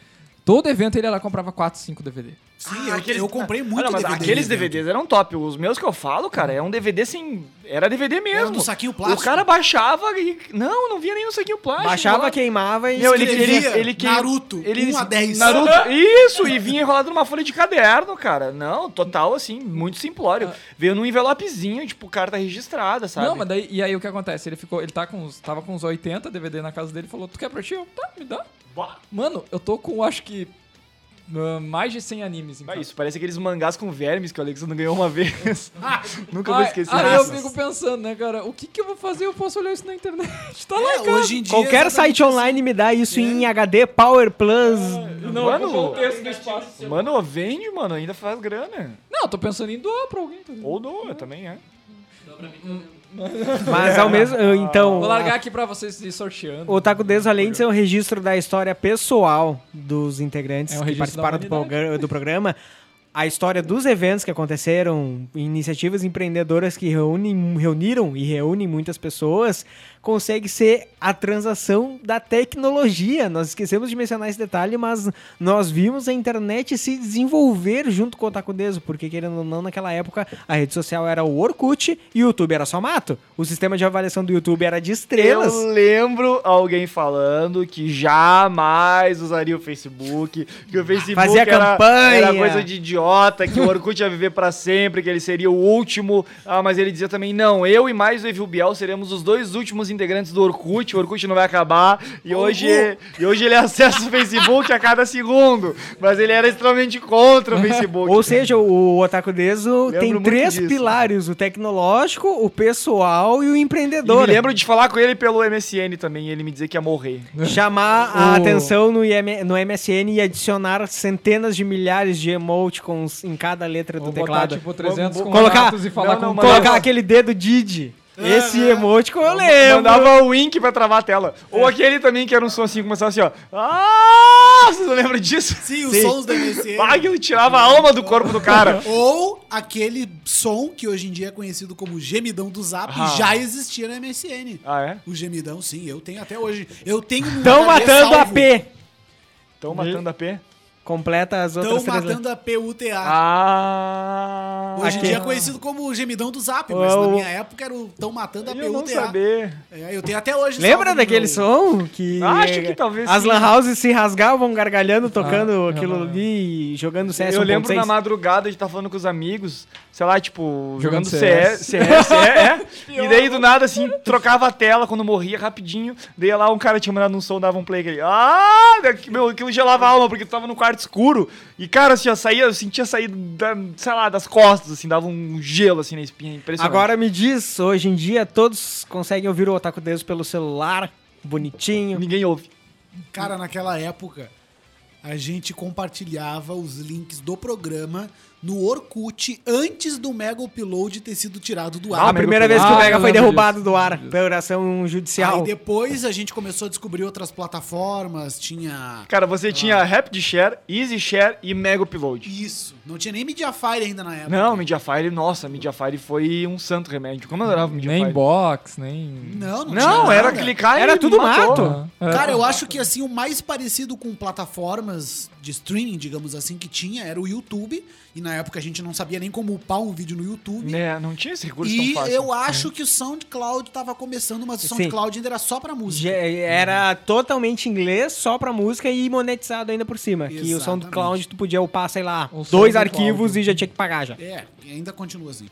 Todo evento ele ia lá comprava 4, 5 DVD. Sim, Ah, eu, eu comprei muito Olha, mas DVD. aqueles. DVDs eram top. Os meus que eu falo, cara, é um DVD sem... Era DVD mesmo. Era no saquinho plástico. O cara baixava e... Não, não via nem no saquinho plástico. Baixava, lá. queimava e... Meu, ele, ele, ele, que- Naruto, ele, 1 a 10. Naruto, isso, e vinha enrolado numa folha de caderno, cara. Não, total, assim, muito simplório. Veio num envelopezinho, tipo, carta registrada, sabe? Não, mas daí, e aí o que acontece? Ele ficou, ele tá com uns, tava com uns 80 DVD na casa dele e falou: Tu quer pra ti? Eu, tá, me dá. Mano, eu tô com, acho que, ah, mais de 100 animes Ah, casa. Isso, parece aqueles mangás com vermes que o Alexandre ganhou uma vez. Nunca vou esquecer Aí eu fico pensando, né, cara, o que que eu vou fazer? Eu posso olhar isso na internet. Tá lá, É, cara. hoje em dia. Qualquer exatamente site assim. online me dá isso em HD Power Plus. Não, Mano, texto do espaço. Mano, vende, mano, ainda faz grana. Não, eu tô pensando em doar pra alguém. Tá? Ou doa, também é. Mas ao mesmo... Então... Vou largar aqui pra vocês ir sorteando. O Taco Deso, além de ser um registro da história pessoal dos integrantes É um que registro participaram do, progra- do programa, a história dos eventos que aconteceram, iniciativas empreendedoras que reúnem, reuniram e reúnem muitas pessoas, consegue ser a transação da tecnologia. Nós esquecemos de mencionar esse detalhe, mas nós vimos a internet se desenvolver junto com o Deso, porque querendo ou não, naquela época a rede social era o Orkut e o YouTube era só mato. O sistema de avaliação do YouTube era de estrelas. Eu lembro alguém falando que jamais usaria o Facebook, que o Facebook Fazia era, campanha. era coisa de idiota, que o Orkut ia viver pra sempre, que ele seria o último. Ah, mas ele dizia também, não, eu e mais o Evil Biel seremos os dois últimos integrantes do Orkut, o Orkut não vai acabar, e hoje, e hoje ele acessa o Facebook a cada segundo, mas ele era extremamente contra o Facebook. Ou seja, o Otaku Deso Lembro tem três disso. pilares: o tecnológico, o pessoal e o E empreendedor. me lembro de falar com ele pelo MSN também, e ele me dizer que ia morrer. Chamar a O- atenção no, IM no MSN e adicionar centenas de milhares de emoticons em cada letra do Vou botar, teclado. tipo, 300 Vou- colocar- e falar Não, não, com Colocar aquele dedo Didi. Esse Aham. emoticon eu lembro. Mandava o wink pra travar a tela. Ou aquele também que era um som assim, começava assim, ó. Ah! Vocês não lembram disso? Sim, os Sim. sons da MSN. Ah, aquilo tirava a alma do corpo do cara. Ou aquele som que hoje em dia é conhecido como gemidão do Zap Ah. já existia na MSN. Ah, é? O gemidão, sim, eu tenho até hoje. Eu tenho Tão HD matando a. P. Tão matando a P. Completa as Tão outras três matando a PUTA. Ah. Hoje em dia é conhecido como o gemidão do Zap, mas Oh. na minha época era o Tão Matando a Eu não PUTA. saber. É, eu tenho até hoje. Lembra daquele meu- som que Acho que talvez as lan houses se rasgavam gargalhando, tocando Ah, aquilo não. ali, jogando CS Eu lembro 1.6? na madrugada de estar falando com os amigos, sei lá, tipo, jogando, Jogando CS, CS, CS, é. e daí do nada, assim, trocava a tela quando morria rapidinho. Daí lá um cara tinha mandado um som, dava um play aquele. Ah! Meu, aquilo gelava a alma, porque tu tava no quarto escuro. E, cara, assim, ó, saía, eu sentia sair, da, sei lá, das costas, assim, dava um gelo assim na espinha. Impressionante. Agora me diz, hoje em dia todos conseguem ouvir o Otaku Deus pelo celular, bonitinho. ninguém ouve. Cara, naquela época, a gente compartilhava os links do programa no Orkut antes do Mega Upload ter sido tirado do a ar. primeira vez que Ah, o Mega eu foi derrubado disso, do ar pela oração judicial. Aí depois a gente começou a descobrir outras plataformas, tinha Cara, você tinha Rapid Share, Easy Share e Mega Upload. isso, não tinha nem Mediafire ainda na época. Não, Mediafire, nossa, Mediafire foi um santo remédio. Como eu adorava Mediafire. Nem box, nem. Não, não, Não, tinha era clicar e Era tudo matou. mato. Ah. Cara, eu acho que assim o mais parecido com plataformas de streaming, digamos assim, que tinha era o YouTube. E na época a gente não sabia nem como upar um vídeo no YouTube. Né, não tinha esse recurso E tão fácil. eu acho que o SoundCloud tava começando, mas o Sim. SoundCloud ainda era só pra música. Já Era totalmente inglês, só pra música e monetizado ainda por cima. Que o Exatamente. SoundCloud tu podia upar, sei lá, O dois arquivos e já tinha que pagar já. É, e ainda continua assim.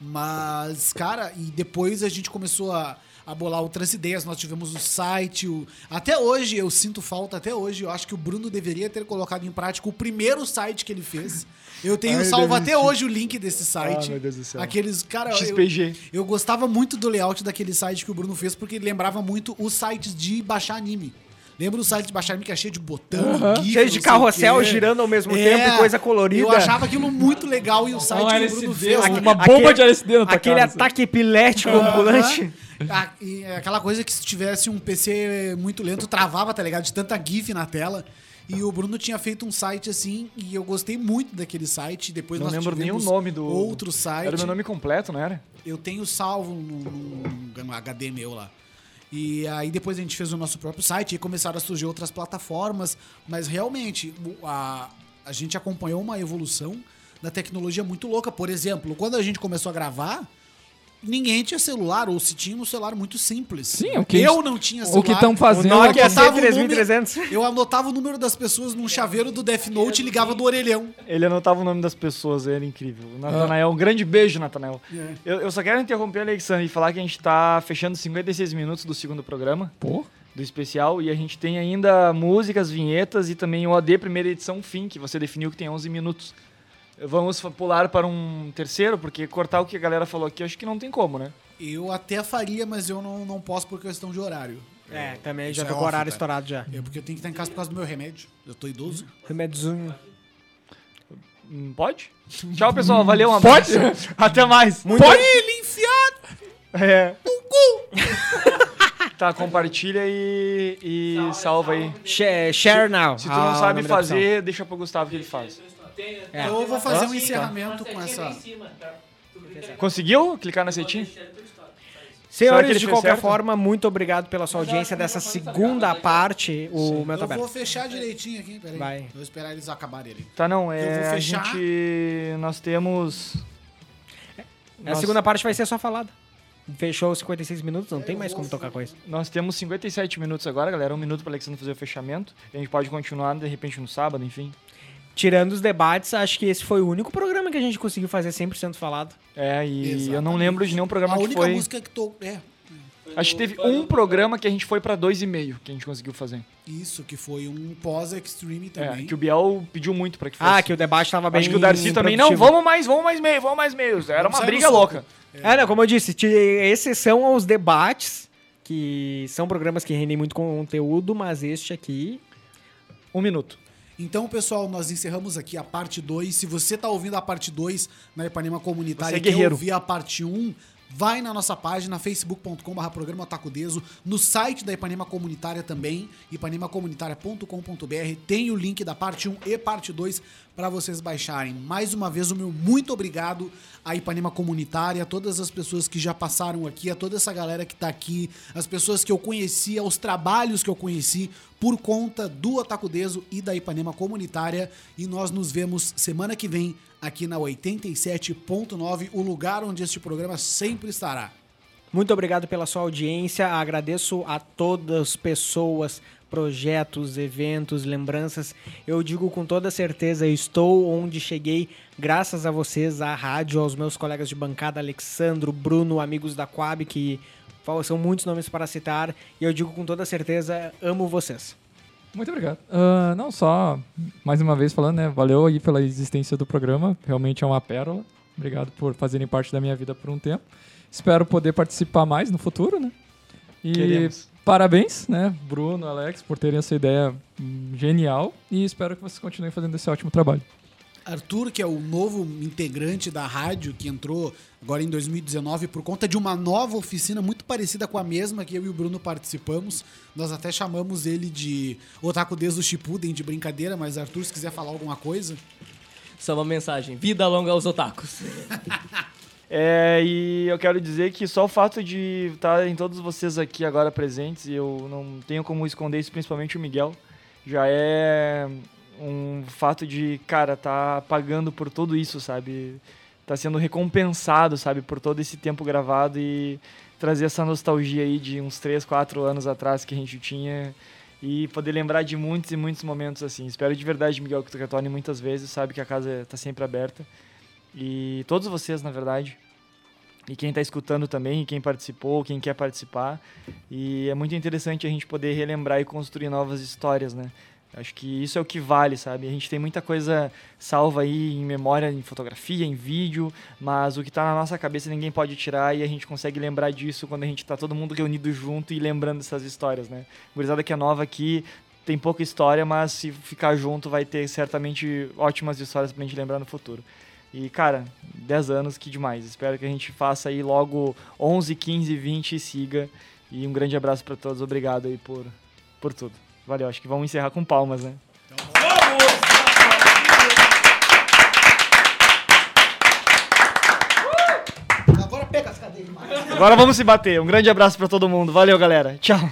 Mas, cara, e depois a gente começou a, a bolar outras ideias. Nós tivemos o site. O... Até hoje, eu sinto falta, até hoje, eu acho que o Bruno deveria ter colocado em prática o primeiro site que ele fez. Eu tenho Ai, salvo até hoje o link desse site. Ah, meu Deus do céu. Aqueles, cara, eu, XPG. eu gostava muito do layout daquele site que o Bruno fez, porque ele lembrava muito os sites de baixar anime. Lembra o site de baixar que é cheio de botão, GIF, Cheio de carrossel girando ao mesmo É, tempo e coisa colorida. Eu achava aquilo muito legal e o site Um que o LSD, Bruno fez. uma aquele- bomba de LSD na tua Aquele assim. ataque epilético ambulante. Ah, é aquela coisa que se tivesse um PC muito lento, travava, tá ligado? De tanta GIF na tela. E o Bruno tinha feito um site assim, e eu gostei muito daquele site. Depois Não nós lembro nem o nome do. outro site. Era o meu nome completo, não era? Eu tenho salvo num, num HD meu lá. E aí depois a gente fez o nosso próprio site e começaram a surgir outras plataformas. Mas realmente, a, a gente acompanhou uma evolução da tecnologia muito louca. Por exemplo, quando a gente começou a gravar, ninguém tinha celular, ou se tinha um celular muito simples. Sim, o que Eu não tinha celular. O que estão O fazendo Nokia aqui. botava o C3300. Eu anotava o número das pessoas num chaveiro do Death Note e ligava do orelhão. Ele anotava o nome das pessoas, era incrível. O Natanael, um grande beijo, Natanael. É. Eu, eu só quero interromper o Alexandre e falar que a gente tá fechando 56 minutos do segundo programa, Pô, do especial, e a gente tem ainda músicas, vinhetas e também o AD primeira edição fim, que você definiu que tem 11 minutos. Vamos pular para um terceiro, porque cortar o que a galera falou aqui, eu acho que não tem como, né? Eu até faria, mas eu não, não posso por questão de horário. É, também já é tô com o horário cara. estourado já. É porque eu tenho que estar em casa por causa do meu remédio. Eu tô idoso. Remédiozinho. Hum, Pode? Tchau, pessoal. Valeu, um abraço. Até mais. Pode ele enfiar! É. tá, compartilha e, e salva aí. Share, share now. Se tu Ah, não o sabe fazer, deixa pro Gustavo que ele faz. É. Eu vou fazer um encerramento com essa. Conseguiu clicar na setinha? Senhores, de qualquer certo? forma, muito obrigado pela sua audiência dessa segunda parte. O meu tá Eu vou aberto. fechar direitinho aqui, peraí. Vai. Vou esperar eles acabarem ali. Tá, não, Eu vou é. A fechar. gente. Nós temos. A segunda parte vai ser só falada. Fechou os 56 minutos, não tem mais como tocar coisa. Nós temos 57 minutos agora, galera. Um minuto para Alexandre fazer o fechamento. A gente pode continuar de repente no sábado, enfim. Tirando os debates, acho que esse foi o único programa que a gente conseguiu fazer 100% falado. É, e eu não Exatamente. lembro de nenhum programa A que única foi. música que tô. É, Acho que teve um programa que a gente foi pra dois e meio que a gente conseguiu fazer. isso, que foi um pós-extreme É, também. que o Biel pediu muito pra que fosse. Ah, que o debate tava bem Acho que o Darcy também, não, vamos mais, vamos mais meio, vamos mais meio. Era Vamos uma briga louca. É, não, como eu disse, exceção aos debates, que são programas que rendem muito conteúdo, mas este aqui. Um minuto. Então, pessoal, nós encerramos aqui a parte 2. Se você tá ouvindo a parte 2 na Ipanema Comunitária é e quer ouvir a parte 1, vai na nossa página facebook.com.br programa Tacudeso, no site da Ipanema Comunitária também, ipanemacomunitária.com.br, tem o link da parte 1 e parte 2 para vocês baixarem. Mais uma vez, o meu muito obrigado à Ipanema Comunitária, a todas as pessoas que já passaram aqui, a toda essa galera que tá aqui, as pessoas que eu conheci, aos trabalhos que eu conheci por conta do Atacudeso e da Ipanema Comunitária. E nós nos vemos semana que vem aqui na 87.9, o lugar onde este programa sempre estará. Muito obrigado pela sua audiência. Agradeço a todas as pessoas, projetos, eventos, lembranças. Eu digo com toda certeza, estou onde cheguei graças a vocês, à rádio, aos meus colegas de bancada, Alexandro, Bruno, amigos da Coab, que são muitos nomes para citar. E eu digo com toda certeza, amo vocês. muito obrigado. Ah, não só, mais uma vez falando, né? Valeu aí pela existência do programa. Realmente é uma pérola. Obrigado por fazerem parte da minha vida por um tempo. Espero poder participar mais no futuro, né? E Queremos. Parabéns, né, Bruno, Alex, por terem essa ideia hum, genial. E espero que vocês continuem fazendo esse ótimo trabalho. Arthur, que é o novo integrante da rádio, que entrou agora em 2019 por conta de uma nova oficina muito parecida com a mesma que eu e o Bruno participamos. Nós até chamamos ele de Otaku desde o Shippuden de brincadeira, mas Arthur, se quiser falar alguma coisa... Só uma mensagem. Vida longa aos otakus. É, e eu quero dizer que só o fato de estar em todos vocês aqui agora presentes, e eu não tenho como esconder isso, principalmente o Miguel, já é um fato de, cara, tá pagando por tudo isso, sabe? Tá sendo recompensado, sabe, por todo esse tempo gravado e trazer essa nostalgia aí de uns 3, 4 anos atrás que a gente tinha e poder lembrar de muitos e muitos momentos assim. Espero de verdade, Miguel, que tu retorne muitas vezes, sabe que a casa tá sempre aberta. E todos vocês, na verdade. E quem está escutando também, quem participou, quem quer participar. E é muito interessante a gente poder relembrar e construir novas histórias, né? Acho que isso é o que vale, sabe? A gente tem muita coisa salva aí em memória, em fotografia, em vídeo, mas o que está na nossa cabeça ninguém pode tirar e a gente consegue lembrar disso quando a gente está todo mundo reunido junto e lembrando essas histórias, né? Gurizada que é nova aqui, tem pouca história, mas se ficar junto vai ter certamente ótimas histórias pra gente lembrar no futuro. E, cara, 10 anos, que demais. Espero que a gente faça aí logo 11, 15, 20 e siga. E um grande abraço para todos. Obrigado aí por, por tudo. Valeu, acho que vamos encerrar com palmas, né? Agora pega as cadeiras. Agora vamos se bater. Um grande abraço para todo mundo. Valeu, galera. Tchau.